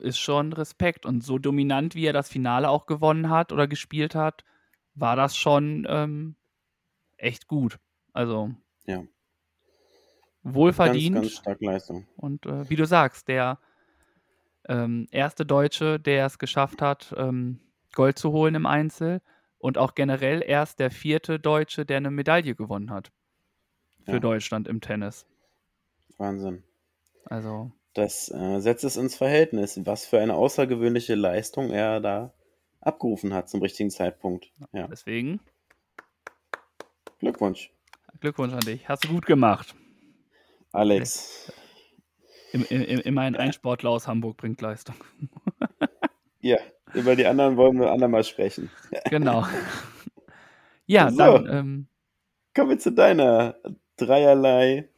ist schon Respekt. Und so dominant, wie er das Finale auch gewonnen hat oder gespielt hat, war das schon ähm, echt gut. Also Ja. wohlverdient. Ganz, ganz starke Leistung. Und äh, wie du sagst, der ähm, erste Deutsche, der es geschafft hat, ähm, Gold zu holen im Einzel. Und auch generell erst der vierte Deutsche, der eine Medaille gewonnen hat. Für Ja. Deutschland im Tennis. Wahnsinn. Also, Das äh, setzt es ins Verhältnis, was für eine außergewöhnliche Leistung er da abgerufen hat zum richtigen Zeitpunkt. Ja, deswegen Glückwunsch, Glückwunsch an dich. Hast du gut gemacht. Alex. Im, im, im- immerhin ein Sportler aus Hamburg bringt Leistung. Ja, über die anderen wollen wir andermal sprechen. Genau. ja, So. dann, ähm, Kommen wir zu deiner dreierlei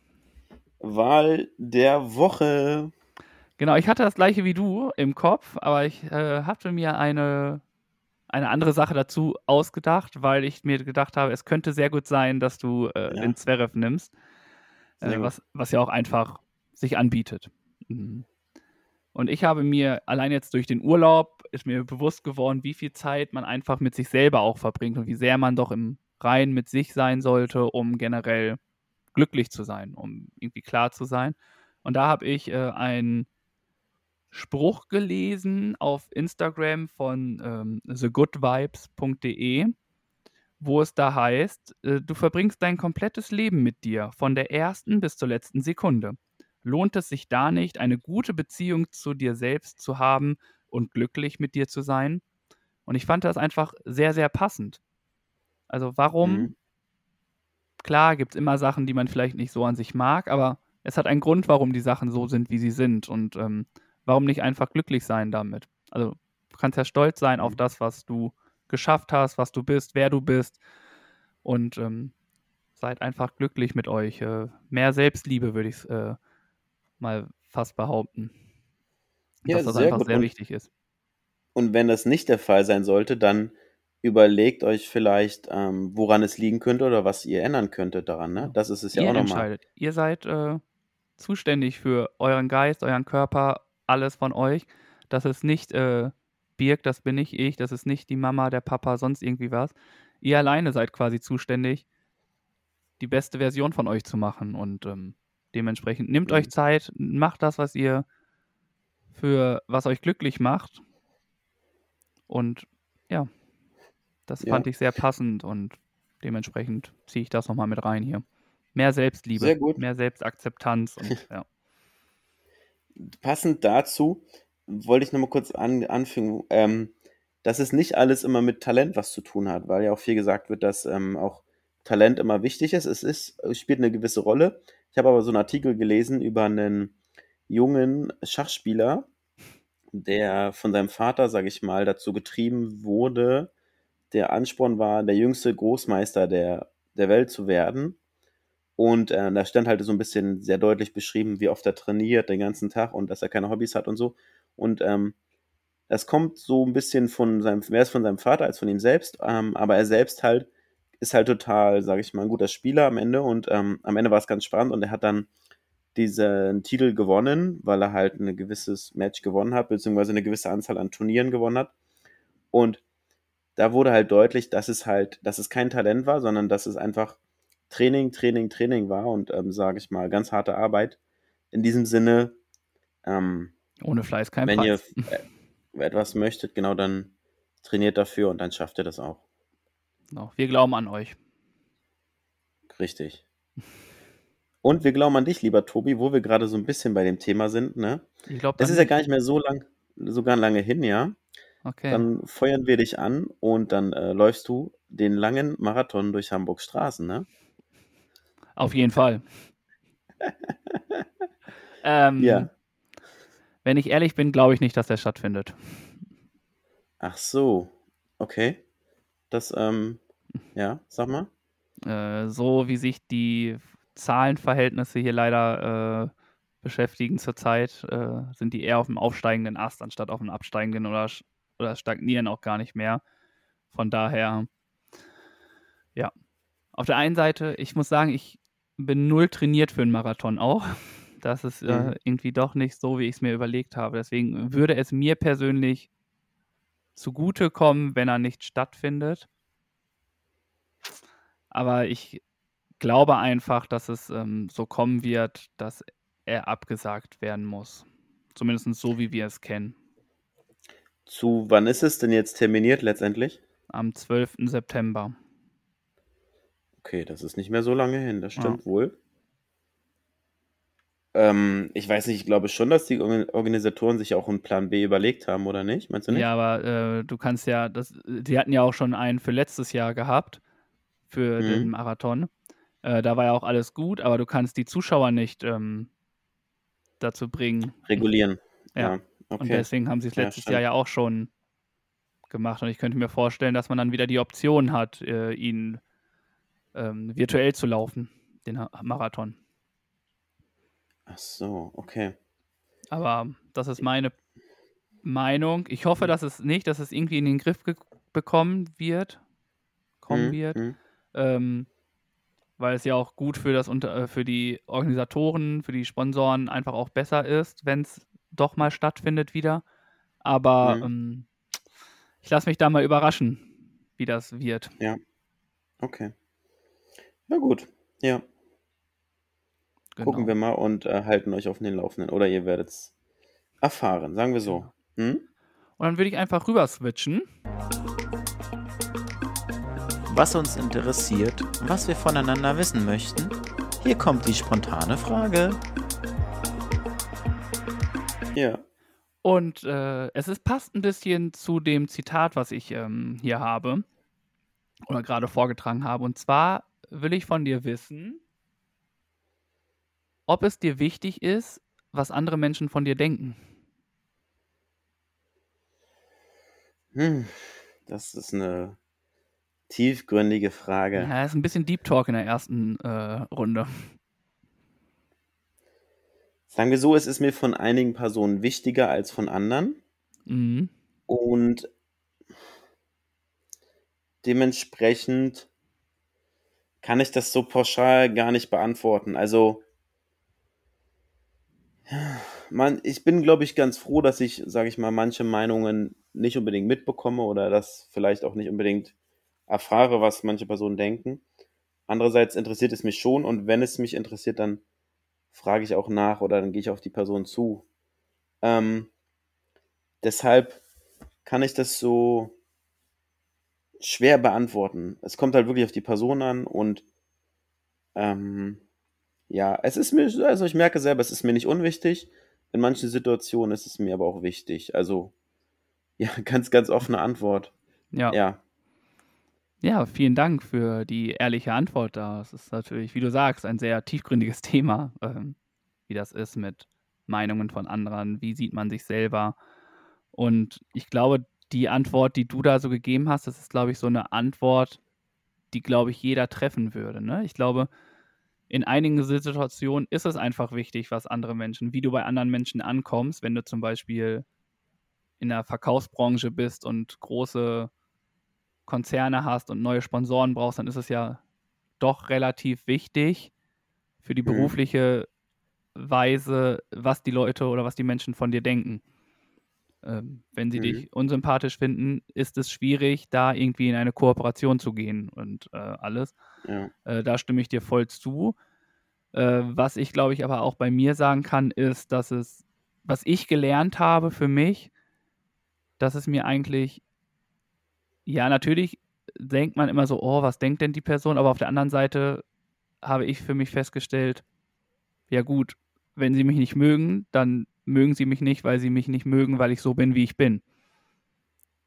Wahl der Woche. genau, ich hatte das gleiche wie du im Kopf, aber ich äh, hatte mir eine, eine andere Sache dazu ausgedacht, weil ich mir gedacht habe, es könnte sehr gut sein, dass du äh, Ja. den Zverev nimmst, äh, was, was ja auch einfach sich anbietet. Mhm. Und ich habe mir allein jetzt durch den Urlaub ist mir bewusst geworden, wie viel Zeit man einfach mit sich selber auch verbringt und wie sehr man doch im Reinen mit sich sein sollte, um generell glücklich zu sein, um irgendwie klar zu sein. Und da habe ich äh, einen Spruch gelesen auf Instagram von ähm, thegoodvibes.de, wo es da heißt, äh, du verbringst dein komplettes Leben mit dir, von der ersten bis zur letzten Sekunde. Lohnt es sich da nicht, eine gute Beziehung zu dir selbst zu haben und glücklich mit dir zu sein? Und ich fand das einfach sehr, sehr passend. Also warum? Mhm. Klar gibt es immer Sachen, die man vielleicht nicht so an sich mag, aber es hat einen Grund, warum die Sachen so sind, wie sie sind. Und ähm, warum nicht einfach glücklich sein damit? Also du kannst ja stolz sein auf Mhm. das, was du geschafft hast, was du bist, wer du bist. Und ähm, seid einfach glücklich mit euch. Äh, mehr Selbstliebe würde ich äh, mal fast behaupten. Ja, dass das einfach gut. sehr wichtig ist. Und wenn das nicht der Fall sein sollte, dann überlegt euch vielleicht, ähm, woran es liegen könnte oder was ihr ändern könntet daran. Ne? Das ist es ja Ihr auch nochmal. Ihr seid äh, zuständig für euren Geist, euren Körper, alles von euch. Das ist nicht äh, Birk, das bin nicht ich, das ist nicht die Mama, der Papa, sonst irgendwie was. ihr alleine seid quasi zuständig, die beste Version von euch zu machen. Und ähm, dementsprechend nehmt Mhm. euch Zeit, macht das, was ihr für was euch glücklich macht. Und ja, das Ja. fand ich sehr passend und dementsprechend ziehe ich das nochmal mit rein hier. Mehr Selbstliebe, Sehr gut. mehr Selbstakzeptanz und ja. Passend dazu wollte ich nochmal kurz an, anfügen, ähm, dass es nicht alles immer mit Talent was zu tun hat, weil ja auch viel gesagt wird, dass ähm, auch Talent immer wichtig ist. Es ist, es spielt eine gewisse Rolle. Ich habe aber so einen Artikel gelesen über einen jungen Schachspieler, der von seinem Vater, sage ich mal, dazu getrieben wurde, der Ansporn war, der jüngste Großmeister der, der Welt zu werden. Und äh, da stand halt so ein bisschen sehr deutlich beschrieben, wie oft er trainiert den ganzen Tag und dass er keine Hobbys hat und so. Und ähm, das kommt so ein bisschen von seinem, mehr ist von seinem Vater als von ihm selbst, ähm, aber er selbst halt ist halt total, sage ich mal, ein guter Spieler am Ende und ähm, am Ende war es ganz spannend und er hat dann diesen Titel gewonnen, weil er halt ein gewisses Match gewonnen hat, beziehungsweise eine gewisse Anzahl an Turnieren gewonnen hat. Und da wurde halt deutlich, dass es halt, dass es kein Talent war, sondern dass es einfach Training, Training, Training war und, ähm, sage ich mal, ganz harte Arbeit. In diesem Sinne, ähm, Ohne Fleiß kein wenn Preis. ihr äh, etwas möchtet, genau, dann trainiert dafür und dann schafft ihr das auch. Genau. Wir glauben an euch. Richtig. Und wir glauben an dich, lieber Tobi, wo wir gerade so ein bisschen bei dem Thema sind, ne? Ich glaube, Das ist ja gar nicht mehr so lang, so gar lange hin, ja? Okay. Dann feuern wir dich an und dann äh, läufst du den langen Marathon durch Hamburgs Straßen, ne? Auf jeden Fall. ähm, Ja. Wenn ich ehrlich bin, glaube ich nicht, dass der stattfindet. Ach so, okay. Das, ähm, ja, sag mal. Äh, so wie sich die Zahlenverhältnisse hier leider äh, beschäftigen zurzeit, äh, sind die eher auf dem aufsteigenden Ast anstatt auf dem absteigenden oder, oder stagnieren auch gar nicht mehr. Von daher, ja. Auf der einen Seite, ich muss sagen, ich bin null trainiert für einen Marathon auch. Das ist äh, Mhm. irgendwie doch nicht so, wie ich es mir überlegt habe. Deswegen würde es mir persönlich zugutekommen, wenn er nicht stattfindet. Aber ich glaube einfach, dass es ähm, so kommen wird, dass er abgesagt werden muss. Zumindest so, wie wir es kennen. Zu wann ist es denn jetzt terminiert letztendlich? Am 12. September. Okay, das ist nicht mehr so lange hin, das Ja. stimmt wohl. Ähm, ich weiß nicht, ich glaube schon, dass die Organ- Organisatoren sich auch einen Plan B überlegt haben, oder nicht? Meinst du nicht? Ja, aber äh, du kannst ja, das, die hatten ja auch schon einen für letztes Jahr gehabt, für den Mhm. Marathon. Äh, da war ja auch alles gut, aber du kannst die Zuschauer nicht ähm, dazu bringen. Regulieren. Ja. Ja, Und okay. deswegen haben sie es Ja, letztes stimmt. Jahr ja auch schon gemacht. Und ich könnte mir vorstellen, dass man dann wieder die Option hat, äh, ihn ähm, virtuell zu laufen, den Marathon. Ach so, okay. Aber das ist meine Meinung. Ich hoffe, dass es nicht, dass es irgendwie in den Griff bekommen wird, kommen Mhm, wird, mhm. ähm, weil es ja auch gut für das für die Organisatoren, für die Sponsoren einfach auch besser ist, wenn es doch mal stattfindet wieder. Aber Mhm. ähm, ich lasse mich da mal überraschen, wie das wird. Okay. Na gut, ja. Gucken Genau. wir mal und äh, halten euch auf den Laufenden. Oder ihr werdet es erfahren, sagen wir so. Hm? Und dann würde ich einfach rüber switchen. was uns interessiert, was wir voneinander wissen möchten. Hier kommt die spontane Frage. Ja. Und äh, es ist, passt ein bisschen zu dem Zitat, was ich ähm, hier habe oder gerade vorgetragen habe. Und zwar will ich von dir wissen, ob es dir wichtig ist, was andere Menschen von dir denken. Hm. Das ist eine tiefgründige Frage. Ja, ist ein bisschen Deep Talk in der ersten äh, Runde. Sagen wir so, es ist mir von einigen Personen wichtiger als von anderen. Mhm. Und dementsprechend kann ich das so pauschal gar nicht beantworten. Also, man, ich bin, glaube ich, ganz froh, dass ich, sage ich mal, manche Meinungen nicht unbedingt mitbekomme oder das vielleicht auch nicht unbedingt erfahre, was manche Personen denken. Andererseits interessiert es mich schon und wenn es mich interessiert, dann frage ich auch nach oder dann gehe ich auf die Person zu. Ähm, deshalb kann ich das so schwer beantworten. Es kommt halt wirklich auf die Person an und ähm, ja, es ist mir, also ich merke selber, es ist mir nicht unwichtig. In manchen Situationen ist es mir aber auch wichtig. Also, ja, ganz, ganz offene Antwort. Ja. Ja. Ja, vielen Dank für die ehrliche Antwort da. Es ist natürlich, wie du sagst, ein sehr tiefgründiges Thema, ähm, wie das ist mit Meinungen von anderen, wie sieht man sich selber. Und ich glaube, die Antwort, die du da so gegeben hast, das ist, glaube ich, so eine Antwort, die, glaube ich, jeder treffen würde. Ne? Ich glaube, in einigen Situationen ist es einfach wichtig, was andere Menschen, wie du bei anderen Menschen ankommst, wenn du zum Beispiel in der Verkaufsbranche bist und große Konzerne hast und neue Sponsoren brauchst, dann ist es ja doch relativ wichtig für die Mhm. berufliche Weise, was die Leute oder was die Menschen von dir denken. Ähm, wenn sie Mhm. dich unsympathisch finden, ist es schwierig, da irgendwie in eine Kooperation zu gehen und äh, alles. Ja. Äh, da stimme ich dir voll zu. Äh, was ich, glaube ich, aber auch bei mir sagen kann, ist, dass es, was ich gelernt habe für mich, dass es mir eigentlich, ja, natürlich denkt man immer so, oh, was denkt denn die Person? Aber auf der anderen Seite habe ich für mich festgestellt, ja gut, wenn sie mich nicht mögen, dann mögen sie mich nicht, weil sie mich nicht mögen, weil ich so bin, wie ich bin.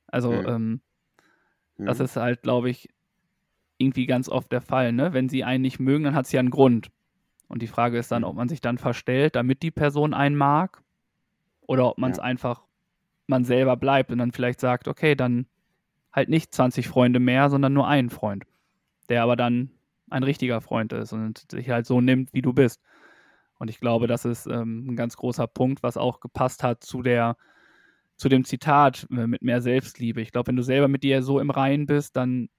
Also, Mhm. ähm, das Mhm. ist halt, glaube ich, irgendwie ganz oft der Fall. Ne? Wenn sie einen nicht mögen, dann hat es ja einen Grund. Und die Frage ist dann, Mhm. ob man sich dann verstellt, damit die Person einen mag, oder ob man es Ja. einfach man selber bleibt und dann vielleicht sagt, okay, dann halt nicht 20 Freunde mehr, sondern nur einen Freund, der aber dann ein richtiger Freund ist und dich halt so nimmt, wie du bist. Und ich glaube, das ist ähm, ein ganz großer Punkt, was auch gepasst hat zu der zu dem Zitat äh, mit mehr Selbstliebe. Ich glaube, wenn du selber mit dir so im Reinen bist, dann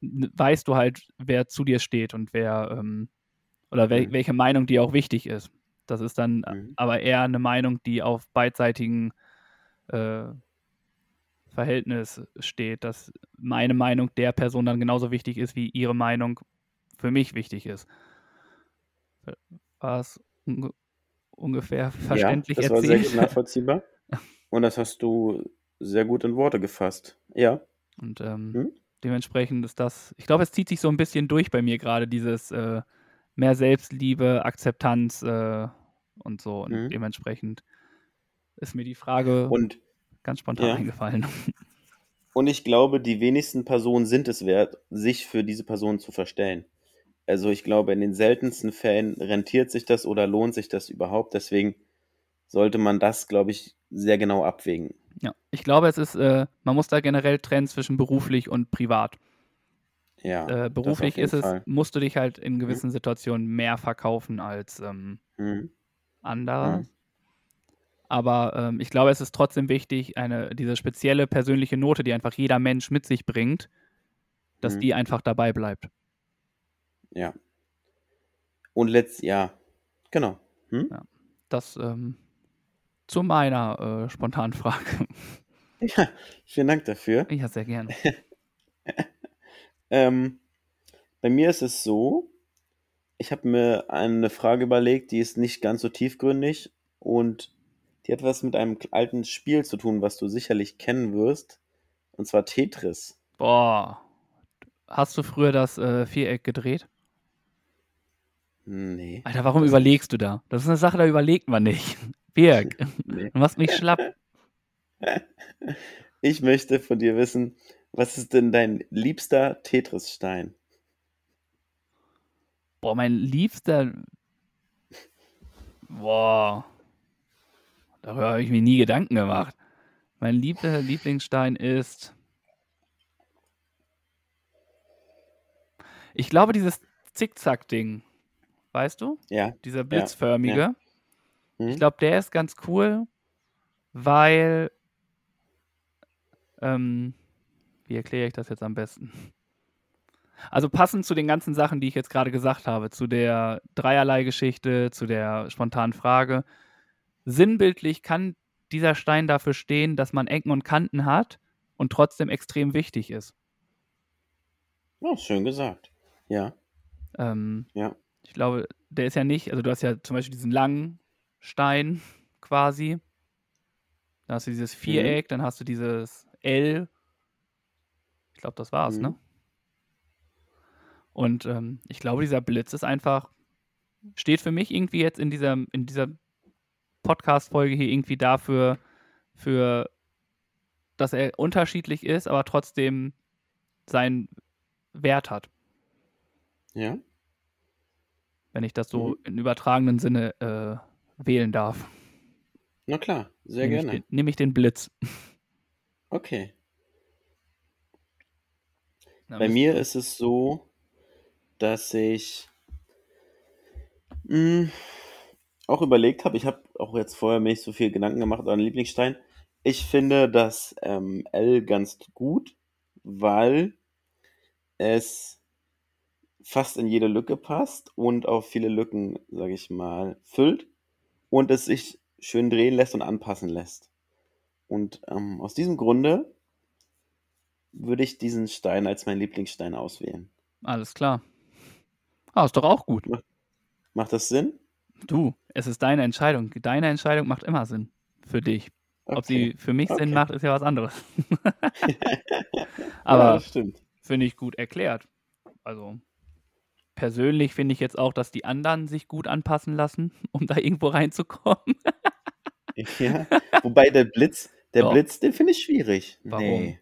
weißt du halt, wer zu dir steht und wer ähm, oder wel Mhm. welche Meinung dir auch wichtig ist. Das ist dann Mhm. aber eher eine Meinung, die auf beidseitigen äh, Verhältnis steht, dass meine Meinung der Person dann genauso wichtig ist, wie ihre Meinung für mich wichtig ist. War es unge ungefähr verständlich ja, das war sehr erzählt? gut nachvollziehbar. Und das hast du sehr gut in Worte gefasst. Ja. Und ähm, Hm? dementsprechend ist das, ich glaube, es zieht sich so ein bisschen durch bei mir gerade, dieses äh, mehr Selbstliebe, Akzeptanz äh, und so. Und Mhm. dementsprechend ist mir die Frage Und, ganz spontan ja. eingefallen. und ich glaube, die wenigsten Personen sind es wert, sich für diese Person zu verstellen. Also ich glaube, in den seltensten Fällen rentiert sich das oder lohnt sich das überhaupt. Deswegen sollte man das, glaube ich, sehr genau abwägen. Ja, ich glaube, es ist, äh, man muss da generell trennen zwischen beruflich und privat. Ja, Äh, beruflich ist es, Fall. musst du dich halt in gewissen Situationen mehr verkaufen als ähm, Mhm. andere. Mhm. Aber ähm, ich glaube, es ist trotzdem wichtig, eine, diese spezielle persönliche Note, die einfach jeder Mensch mit sich bringt, dass Mhm. die einfach dabei bleibt. Ja. Und letzt, ja, genau. Hm? Ja. Das ähm, zu meiner äh, spontanen Frage. Ja, vielen Dank dafür. ja, sehr gerne. Ähm, bei mir ist es so, ich habe mir eine Frage überlegt, die ist nicht ganz so tiefgründig und die hat was mit einem alten Spiel zu tun, was du sicherlich kennen wirst, und zwar Tetris. Boah. Hast du früher das äh, Viereck gedreht? Nee, Alter, warum Das- überlegst du da? Das ist eine Sache, da überlegt man nicht. Birg, nee. du machst mich schlapp. Ich möchte von dir wissen, was ist denn dein liebster Tetris-Stein? Boah, mein liebster. Boah. Darüber habe ich mir nie Gedanken gemacht. Mein liebster Lieblingsstein ist. Ich glaube, dieses Zickzack-Ding. Weißt du? Ja. Dieser blitzförmige. Hm? Ich glaube, der ist ganz cool, weil. Ähm, wie erkläre ich das jetzt am besten? Also passend zu den ganzen Sachen, die ich jetzt gerade gesagt habe, zu der Dreierlei-Geschichte, zu der spontanen Frage. Sinnbildlich kann dieser Stein dafür stehen, dass man Ecken und Kanten hat und trotzdem extrem wichtig ist. Ja, schön gesagt. Ja, Ähm, ja. ich glaube, der ist ja nicht, also du hast ja zum Beispiel diesen langen Stein quasi. Dann hast du dieses Mhm. Viereck, dann hast du dieses L. Ich glaube, das war's, ne? Mhm. Und ähm, ich glaube, dieser Blitz ist einfach, steht für mich irgendwie jetzt in dieser, in dieser Podcast-Folge hier irgendwie dafür, für, dass er unterschiedlich ist, aber trotzdem seinen Wert hat, Ja, wenn ich das so Mhm. in übertragenen Sinne äh, wählen darf. na klar, sehr Nehme ich, gerne. nehme ich den Blitz. Okay. Na, Bei mir ist es so, dass ich mh, auch überlegt habe, ich habe auch jetzt vorher mir nicht so viel Gedanken gemacht an Lieblingsstein. Ich finde das ähm, L ganz gut, weil es fast in jede Lücke passt und auf viele Lücken, sage ich mal, füllt und es sich schön drehen lässt und anpassen lässt. Und ähm, aus diesem Grunde würde ich diesen Stein als meinen Lieblingsstein auswählen. Alles klar. Ah, ist doch auch gut. Macht das Sinn? Du, es ist deine Entscheidung. Deine Entscheidung macht immer Sinn für dich. Ob sie für mich Sinn Okay. macht, ist ja was anderes. ja, Aber stimmt. finde ich gut erklärt. Also persönlich finde ich jetzt auch, dass die anderen sich gut anpassen lassen, um da irgendwo reinzukommen. Ja. Wobei der Blitz, der Doch. Blitz, den finde ich schwierig. Warum? Nee.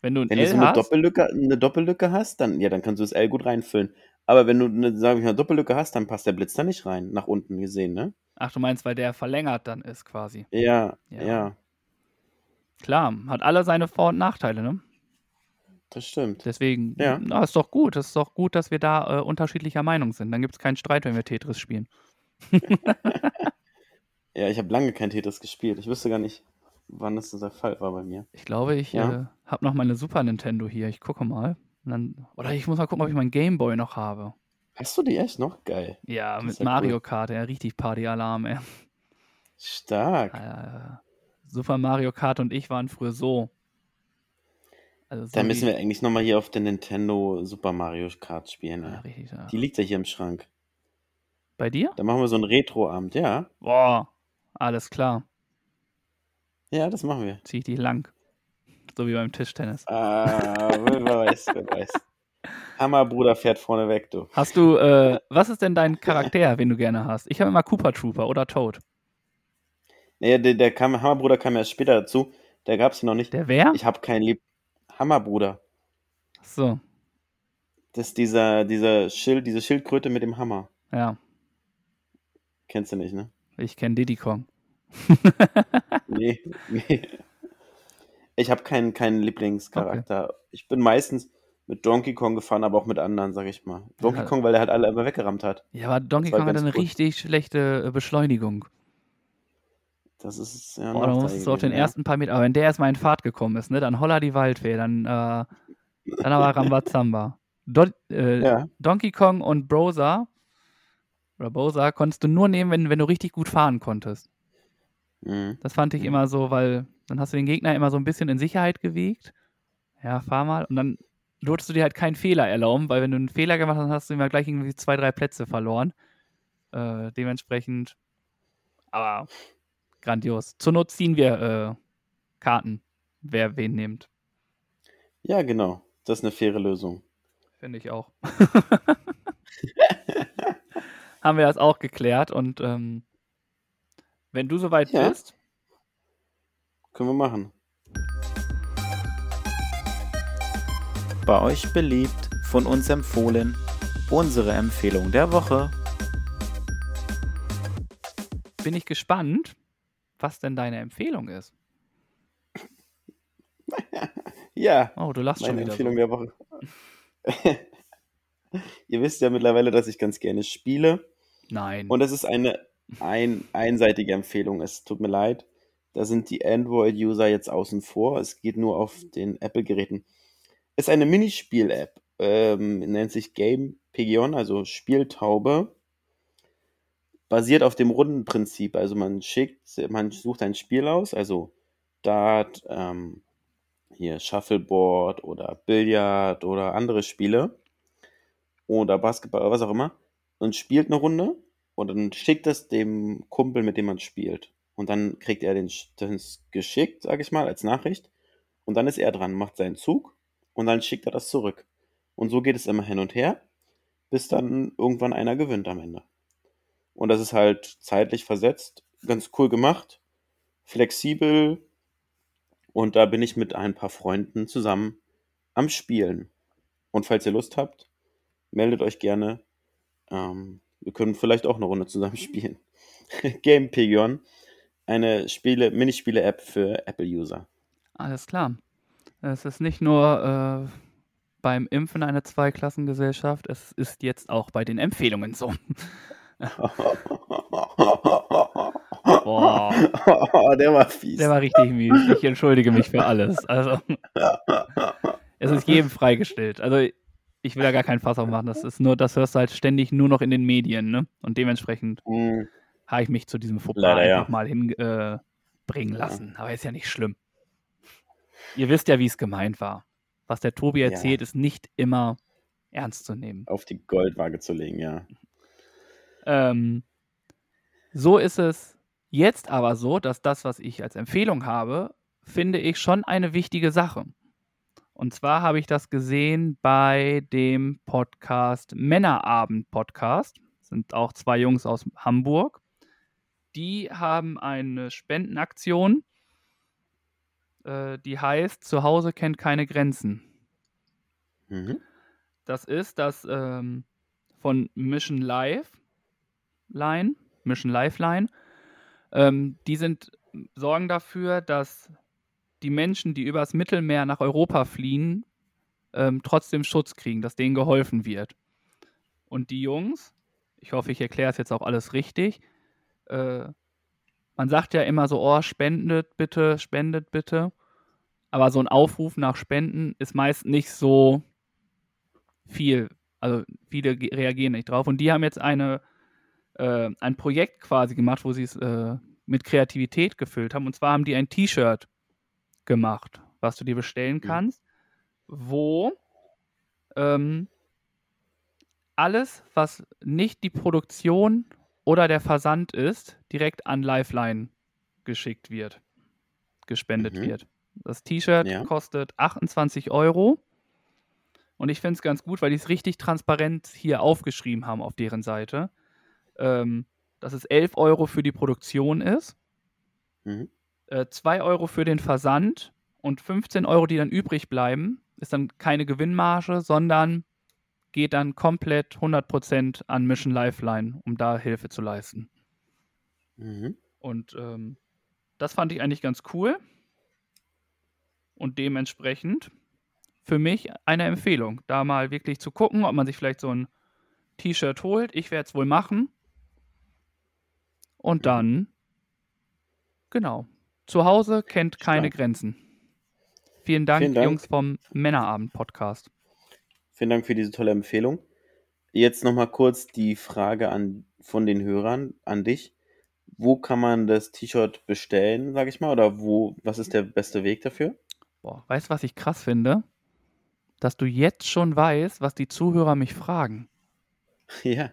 Wenn du ein Wenn du so eine hast, Doppellücke, eine Doppellücke hast, dann, ja, dann kannst du das L gut reinfüllen. Aber wenn du eine, sag ich mal, Doppellücke hast, dann passt der Blitz da nicht rein, nach unten gesehen, ne? ach du meinst, weil der verlängert dann ist quasi. Ja, Ja. ja, Klar, hat alle seine Vor- und Nachteile, ne? das stimmt. Deswegen, Ja. na, ist doch gut. Es ist doch gut, dass wir da äh, unterschiedlicher Meinung sind. Dann gibt es keinen Streit, wenn wir Tetris spielen. Ja, ich habe lange kein Tetris gespielt. Ich wüsste gar nicht, wann das der Fall war bei mir. Ich glaube, ich Ja. äh, habe noch meine Super Nintendo hier. Ich gucke mal. Dann, oder ich muss mal gucken, ob ich meinen Gameboy noch habe. Hast du die echt noch? Geil. Ja, Das mit ja Mario cool. Kart, ja, richtig Partyalarm, ey. Stark. Äh, Super Mario Kart und ich waren früher so. Also so Da müssen wir eigentlich nochmal hier auf der Nintendo Super Mario Kart spielen. Ja, richtig, ja. Die liegt ja hier im Schrank. Bei dir? Da machen wir so einen Retro-Abend, ja. Boah, alles klar. Ja, das machen wir. Zieh ich dich lang. So wie beim Tischtennis. Ah, wer weiß, wer weiß. Hammerbruder fährt vorne weg, du. Hast du, äh, was ist denn dein Charakter, den du gerne hast? Ich habe immer Cooper Trooper oder Toad. Naja, der, der kam, Hammerbruder kam erst später dazu. Der gab's hier noch nicht. Der wer? Ich habe keinen Lieb. Hammerbruder. So, Das ist dieser, dieser Schild, diese Schildkröte mit dem Hammer. ja. Kennst du nicht, ne? Ich kenne Diddy Kong. Nee, nee. Ich habe keinen, keinen Lieblingscharakter. Ich bin meistens mit Donkey Kong gefahren, aber auch mit anderen, sag ich mal. Donkey Ja. Kong, weil er halt alle immer weggerammt hat. Ja, aber Donkey Kong hat eine gut. richtig schlechte äh, Beschleunigung. Das ist ja Boah, da musstest du auf den ja. ersten paar Meter, aber wenn der erstmal in Fahrt gekommen ist, ne, dann holla die Waldfee, dann, äh, dann aber Rambazamba. Do äh, Ja, Donkey Kong und Browser oder Bowser konntest du nur nehmen, wenn, wenn du richtig gut fahren konntest. mhm. Das fand ich Mhm. immer so, weil dann hast du den Gegner immer so ein bisschen in Sicherheit gewiegt. Ja, fahr mal. Und dann durftest du dir halt keinen Fehler erlauben, weil wenn du einen Fehler gemacht hast, hast du immer gleich irgendwie zwei, drei Plätze verloren. Äh, dementsprechend, aber grandios. Zur Not ziehen wir äh, Karten, wer wen nimmt. ja, genau. Das ist eine faire Lösung. Finde ich auch. Haben wir das auch geklärt und ähm, wenn du soweit Ja. bist, Können wir machen. Bei euch beliebt, von uns empfohlen, unsere Empfehlung der Woche. bin ich gespannt, was denn deine Empfehlung ist. Ja, Oh, du lachst schon meine wieder. Empfehlung So. der Woche. Ihr wisst ja mittlerweile, dass ich ganz gerne spiele. Nein. Und es ist eine ein, einseitige Empfehlung. Es tut mir leid. Da sind die Android-User jetzt außen vor. Es geht nur auf den Apple-Geräten. Es ist eine Minispiel-App. Ähm, nennt sich Game Pigeon, also Spieltaube. Basiert auf dem Rundenprinzip. Also man schickt, man sucht ein Spiel aus, also Dart, ähm, hier Shuffleboard oder Billard oder andere Spiele oder Basketball oder was auch immer und spielt eine Runde und dann schickt es dem Kumpel, mit dem man spielt. Und dann kriegt er den, das geschickt, sag ich mal, als Nachricht. Und dann ist er dran, macht seinen Zug und dann schickt er das zurück. Und so geht es immer hin und her, bis dann irgendwann einer gewinnt am Ende. Und das ist halt zeitlich versetzt, ganz cool gemacht, flexibel. Und da bin ich mit ein paar Freunden zusammen am Spielen. Und falls ihr Lust habt, meldet euch gerne. Ähm, wir können vielleicht auch eine Runde zusammen spielen. Game Pigeon, eine Spiele, Minispiele-App für Apple-User. Alles klar. Es ist nicht nur äh, beim Impfen eine Zweiklassengesellschaft, es ist jetzt auch bei den Empfehlungen so. Boah. der war fies. Der war richtig mies. Ich entschuldige mich für alles. Also, es ist jedem freigestellt. Also, ich will ja gar keinen Fass aufmachen. Das ist nur, das hörst du halt ständig nur noch in den Medien, ne? Und dementsprechend mm. Habe ich mich zu diesem Fauxpas einfach ja. mal hinbringen äh, lassen. Aber ist ja nicht schlimm. Ihr wisst ja, wie es gemeint war. Was der Tobi erzählt, ja. ist nicht immer ernst zu nehmen. Auf die Goldwaage zu legen, ja. Ähm, so ist es jetzt aber so, dass das, was ich als Empfehlung habe, finde ich schon eine wichtige Sache. Und zwar habe ich das gesehen bei dem Podcast Männerabend Podcast. Das sind auch zwei Jungs aus Hamburg. Die haben eine Spendenaktion, äh, die heißt Zuhause kennt keine Grenzen. Mhm. Das ist das ähm, von Mission Live Line, Mission Lifeline. Ähm, die sind, sorgen dafür, dass die Menschen, die übers Mittelmeer nach Europa fliehen, ähm, trotzdem Schutz kriegen, dass denen geholfen wird. Und die Jungs, ich hoffe, ich erkläre es jetzt auch alles richtig, äh, man sagt ja immer so, oh, spendet bitte, spendet bitte. Aber so ein Aufruf nach Spenden ist meist nicht so viel. Also viele reagieren nicht drauf. Und die haben jetzt eine äh, ein Projekt quasi gemacht, wo sie es äh, mit Kreativität gefüllt haben. Und zwar haben die ein T-Shirt gemacht, was du dir bestellen mhm. kannst, mhm. wo ähm, alles, was nicht die Produktion oder der Versand ist, direkt an Lifeline geschickt wird, gespendet mhm. wird. Das T-Shirt ja. kostet 28 Euro. Und ich finde es ganz gut, weil die es richtig transparent hier aufgeschrieben haben auf deren Seite ähm, dass es 11 Euro für die Produktion ist, mhm. äh, 2 Euro für den Versand und 15 Euro, die dann übrig bleiben, ist dann keine Gewinnmarge, sondern geht dann komplett 100% an Mission Lifeline, um da Hilfe zu leisten. Mhm. Und ähm, das fand ich eigentlich ganz cool. Und dementsprechend für mich eine Empfehlung, da mal wirklich zu gucken, ob man sich vielleicht so ein T-Shirt holt. Ich werde es wohl machen. Und dann, genau, zu Hause kennt keine. Grenzen. Vielen Dank, Vielen Dank, Jungs vom Männerabend-Podcast. Vielen Dank für diese tolle Empfehlung. Jetzt nochmal kurz die Frage an, von den Hörern an dich. Wo kann man das T-Shirt bestellen, sage ich mal? Oder wo, was ist der beste Weg dafür? Boah, weißt du, was ich krass finde? Dass du jetzt schon weißt, was die Zuhörer mich fragen. Ja.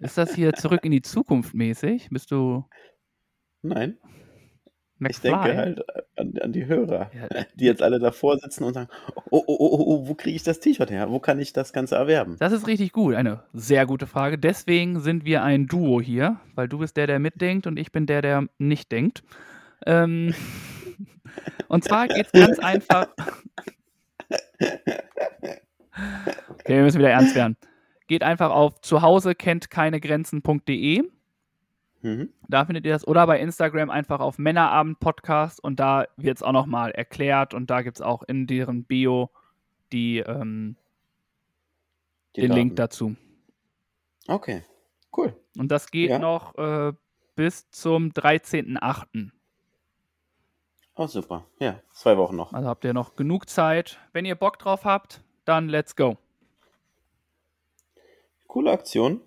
Ist das hier zurück in die Zukunft mäßig? Bist du. Nein. McFly? Ich denke halt an, an die Hörer, ja. die jetzt alle davor sitzen und sagen: Oh, oh, oh, oh wo kriege ich das T-Shirt her? Wo kann ich das Ganze erwerben? Das ist richtig gut. Eine sehr gute Frage. Deswegen sind wir ein Duo hier, weil du bist der, der mitdenkt und ich bin der, der nicht denkt. Ähm, und zwar geht es ganz einfach. Okay, wir müssen wieder ernst werden geht einfach auf zuhause kennt keine Grenzen.de. Mhm. Da findet ihr das. Oder bei Instagram einfach auf Männerabend Podcast und da wird es auch nochmal erklärt und da gibt es auch in deren Bio die, ähm, die den Daten. Link dazu. Okay, cool. Und das geht ja. noch äh, bis zum 13.08. Oh, super. Ja, zwei Wochen noch. Also habt ihr noch genug Zeit. Wenn ihr Bock drauf habt, dann let's go. Coole Aktion.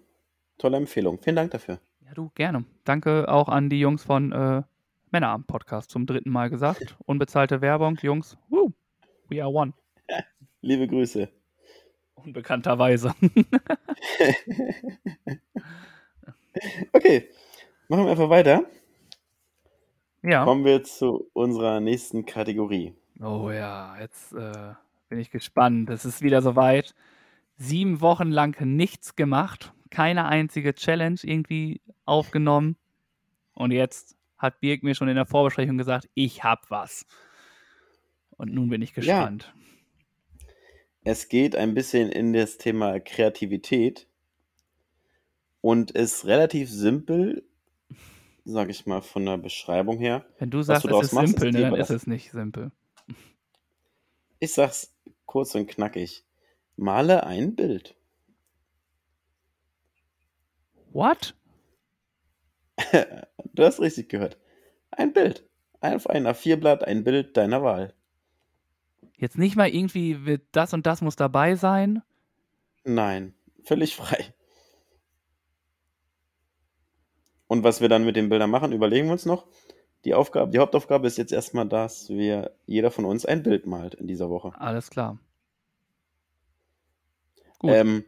Tolle Empfehlung. Vielen Dank dafür. Ja, du, gerne. Danke auch an die Jungs von äh, Männerabend Podcast zum dritten Mal gesagt. Unbezahlte Werbung, Jungs. Woo. We are one. Liebe Grüße. Unbekannterweise. Okay, machen wir einfach weiter. ja. Kommen wir zu unserer nächsten Kategorie. Oh ja, jetzt äh, bin ich gespannt. Es ist wieder soweit. Sieben Wochen lang nichts gemacht, keine einzige Challenge irgendwie aufgenommen. Und jetzt hat Birk mir schon in der Vorbesprechung gesagt, ich hab was. Und nun bin ich Ja. gespannt. Es geht ein bisschen in das Thema Kreativität und ist relativ simpel, sage ich mal, von der Beschreibung her. Wenn du sagst, du es ist machst, simpel, ist ne, dann ist es nicht simpel. Ich sag's kurz und knackig. Male ein Bild. What? Du hast richtig gehört. Ein Bild. Auf ein A4-Blatt ein Bild deiner Wahl. Jetzt nicht mal irgendwie, wird das und das muss dabei sein. Nein, völlig frei. Und was wir dann mit den Bildern machen, überlegen wir uns noch. Die Aufgabe, die Hauptaufgabe ist jetzt erstmal, dass wir jeder von uns ein Bild malt in dieser Woche. Alles klar. Gut. Ähm,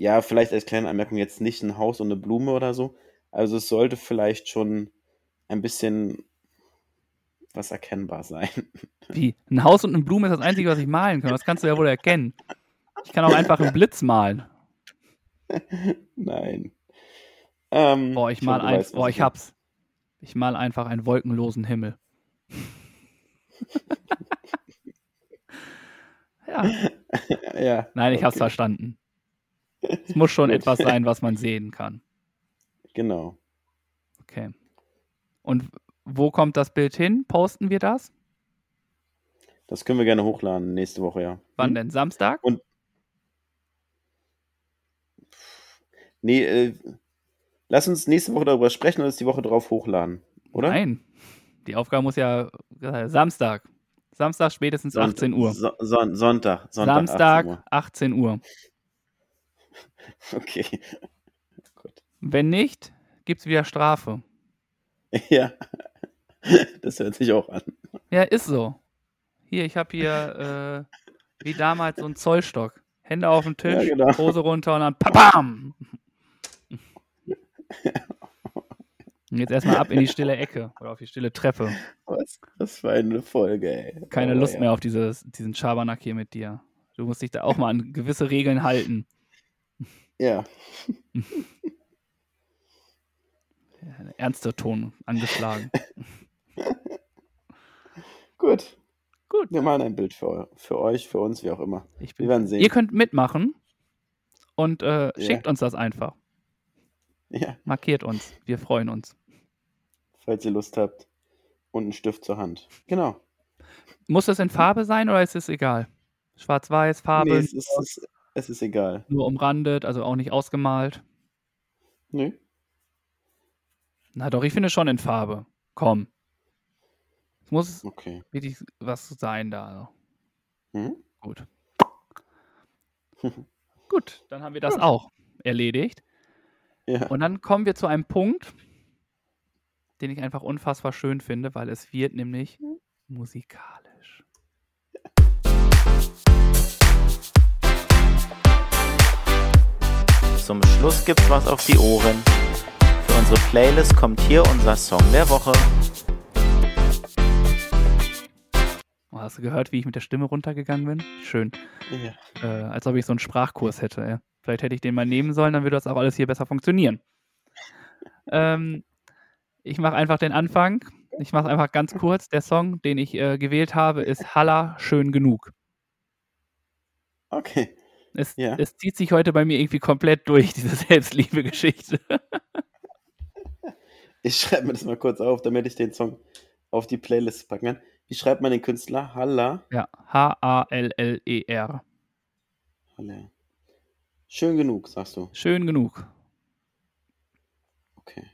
ja, vielleicht als kleine Anmerkung jetzt nicht ein Haus und eine Blume oder so. Also es sollte vielleicht schon ein bisschen was erkennbar sein. Wie? Ein Haus und eine Blume ist das Einzige, was ich malen kann. Das kannst du ja wohl erkennen. Ich kann auch einfach einen Blitz malen. Nein. Ähm, Boah, ich mal du ein, weißt, was boah, ich hab's. Ich mal einfach einen wolkenlosen Himmel. ja, Ja, nein, ich hab's okay. verstanden. Es muss schon etwas sein, was man sehen kann. Genau. Okay. Und wo kommt das Bild hin? Posten wir das? Das können wir gerne hochladen nächste Woche, ja. Wann Hm? denn? Samstag? Nee, äh, lass uns nächste Woche darüber sprechen und es die Woche drauf hochladen, oder? Nein. Die Aufgabe muss ja äh, Samstag. Samstag spätestens Sonnt- 18 Uhr. So, Son Sonntag. Sonntag. Samstag 18 Uhr. 18 Uhr. Okay. Gut. Wenn nicht, gibt's wieder Strafe. Ja. Das hört sich auch an. Ja, ist so. Hier, ich habe hier äh, wie damals so einen Zollstock. Hände auf den Tisch, Ja, genau. Hose runter und dann papam. Jetzt erstmal ab in die stille Ecke oder auf die stille Treppe. Was, was für eine Folge, ey. Keine Aber Lust ja. mehr auf dieses, diesen Schabernack hier mit dir. Du musst dich da auch mal an gewisse Regeln halten. Ja. Ernster Ton angeschlagen. Gut. Gut. Wir malen ein Bild für, für euch, für uns, wie auch immer. Ich Wir bin, werden sehen. ihr könnt mitmachen und äh, schickt uns das einfach. Ja, Markiert uns. Wir freuen uns. falls ihr Lust habt. Und einen Stift zur Hand. Genau. Muss das in Farbe sein oder ist es egal? Schwarz-Weiß, Farbe, Nee, es ist, es, ist- es ist egal. nur umrandet, also auch nicht ausgemalt. Nö. Na doch, ich finde schon in Farbe. Komm. Es muss Okay. wirklich was sein da. Hm? Gut. Gut, dann haben wir das auch erledigt. Ja. Und dann kommen wir zu einem Punkt, den ich einfach unfassbar schön finde, weil es wird nämlich musikalisch. Zum Schluss gibt's was auf die Ohren. Für unsere Playlist kommt hier unser Song der Woche. Oh, hast du gehört, wie ich mit der Stimme runtergegangen bin? Schön. ja. Äh, als ob ich so einen Sprachkurs hätte. Ja. Vielleicht hätte ich den mal nehmen sollen, dann würde das auch alles hier besser funktionieren. Ähm, ich mache einfach den Anfang. Ich mache einfach ganz kurz. Der Song, den ich äh, gewählt habe, ist Halla schön genug. Okay. Es, Ja. es zieht sich heute bei mir irgendwie komplett durch, diese Selbstliebe-Geschichte. Ich schreibe mir das mal kurz auf, damit ich den Song auf die Playlist packen kann. Wie schreibt man den Künstler? Halla. ja, H-A-L-L-E-R. Halla. Schön genug, sagst du. Schön genug. Okay.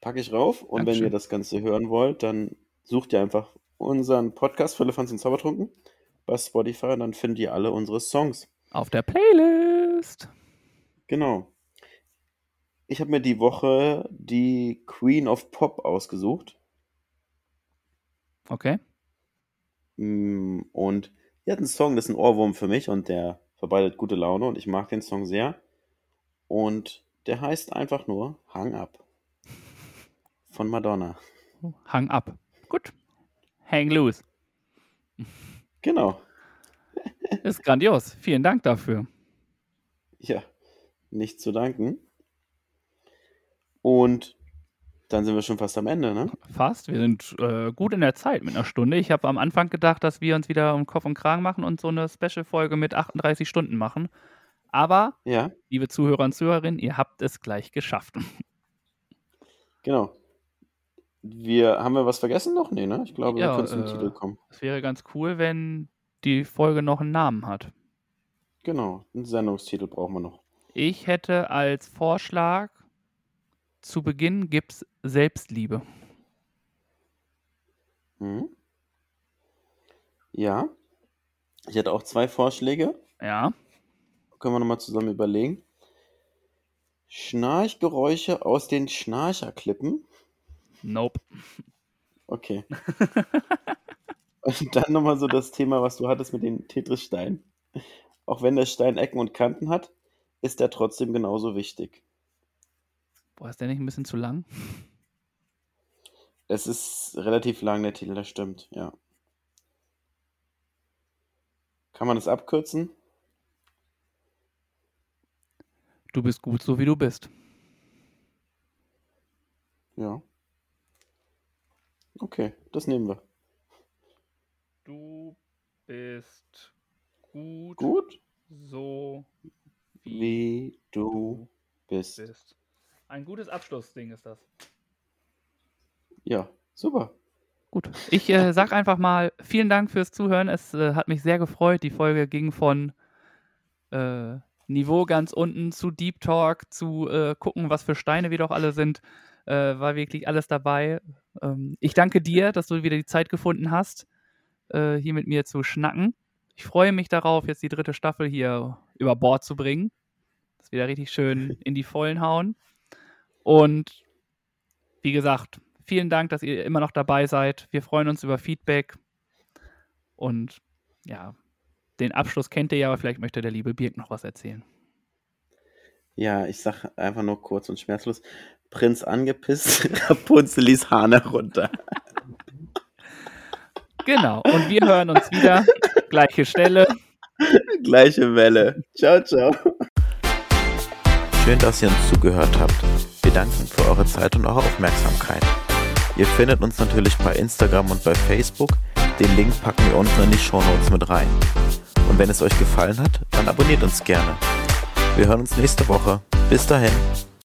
Packe ich rauf und wenn Dankeschön. ihr das Ganze hören wollt, dann sucht ihr einfach unseren Podcast Fans und Zaubertrunken bei Spotify und dann findet ihr alle unsere Songs. Auf der Playlist. Genau. Ich habe mir die Woche die Queen of Pop ausgesucht. Okay. Mm, Und die hat einen Song, das ist ein Ohrwurm für mich und der verbreitet gute Laune und ich mag den Song sehr. Und der heißt einfach nur Hang Up von Madonna. Hang ab. Gut. Hang loose. Genau. Ist grandios. Vielen Dank dafür. Ja, nicht zu danken. Und dann sind wir schon fast am Ende, ne? Fast. Wir sind äh, gut in der Zeit mit einer Stunde. Ich habe am Anfang gedacht, dass wir uns wieder um Kopf und Kragen machen und so eine Special-Folge mit 38 Stunden machen. Aber, Ja, liebe Zuhörer und Zuhörerinnen, ihr habt es gleich geschafft. genau. Wir, haben wir was vergessen noch? Nee, ne? Ich glaube, Ja, wir können zum äh, Titel kommen. Es wäre ganz cool, wenn die Folge noch einen Namen hat. Genau, einen Sendungstitel brauchen wir noch. Ich hätte als Vorschlag zu Beginn gibt's Selbstliebe. Mhm. Ja. Ich hätte auch zwei Vorschläge. Ja. Können wir nochmal zusammen überlegen. Schnarchgeräusche aus den Schnarcherklippen. Nope. Okay. Und dann nochmal so das Thema, was du hattest mit den Tetris-Steinen. Auch wenn der Stein Ecken und Kanten hat, ist er trotzdem genauso wichtig. Boah, ist der nicht ein bisschen zu lang? Es ist relativ lang, der Titel, das stimmt, ja. Kann man das abkürzen? Du bist gut, so wie du bist. Ja. Okay, das nehmen wir. Du bist gut, Gut, so wie du bist. bist. Ein gutes Abschlussding ist das. Ja, super. Gut. Ich äh, sag einfach mal vielen Dank fürs Zuhören. Es äh, hat mich sehr gefreut. Die Folge ging von äh, Niveau ganz unten zu Deep Talk, zu äh, gucken, was für Steine wir doch alle sind. Äh, war wirklich alles dabei. Ähm, ich danke dir, dass du wieder die Zeit gefunden hast, äh, hier mit mir zu schnacken. Ich freue mich darauf, jetzt die dritte Staffel hier über Bord zu bringen. Das wieder richtig schön in die Vollen hauen. Und wie gesagt, vielen Dank, dass ihr immer noch dabei seid. Wir freuen uns über Feedback. Und ja, den Abschluss kennt ihr ja, aber vielleicht möchte der liebe Birk noch was erzählen. Ja, ich sag einfach nur kurz und schmerzlos. Prinz angepisst, Rapunzel ließ Hahn runter. Genau. Und wir hören uns wieder. Gleiche Stelle. Gleiche Welle. Ciao, ciao. Schön, dass ihr uns zugehört habt. Wir danken für eure Zeit und eure Aufmerksamkeit. Ihr findet uns natürlich bei Instagram und bei Facebook. Den Link packen wir unten in die Shownotes mit rein. Und wenn es euch gefallen hat, dann abonniert uns gerne. Wir hören uns nächste Woche. Bis dahin.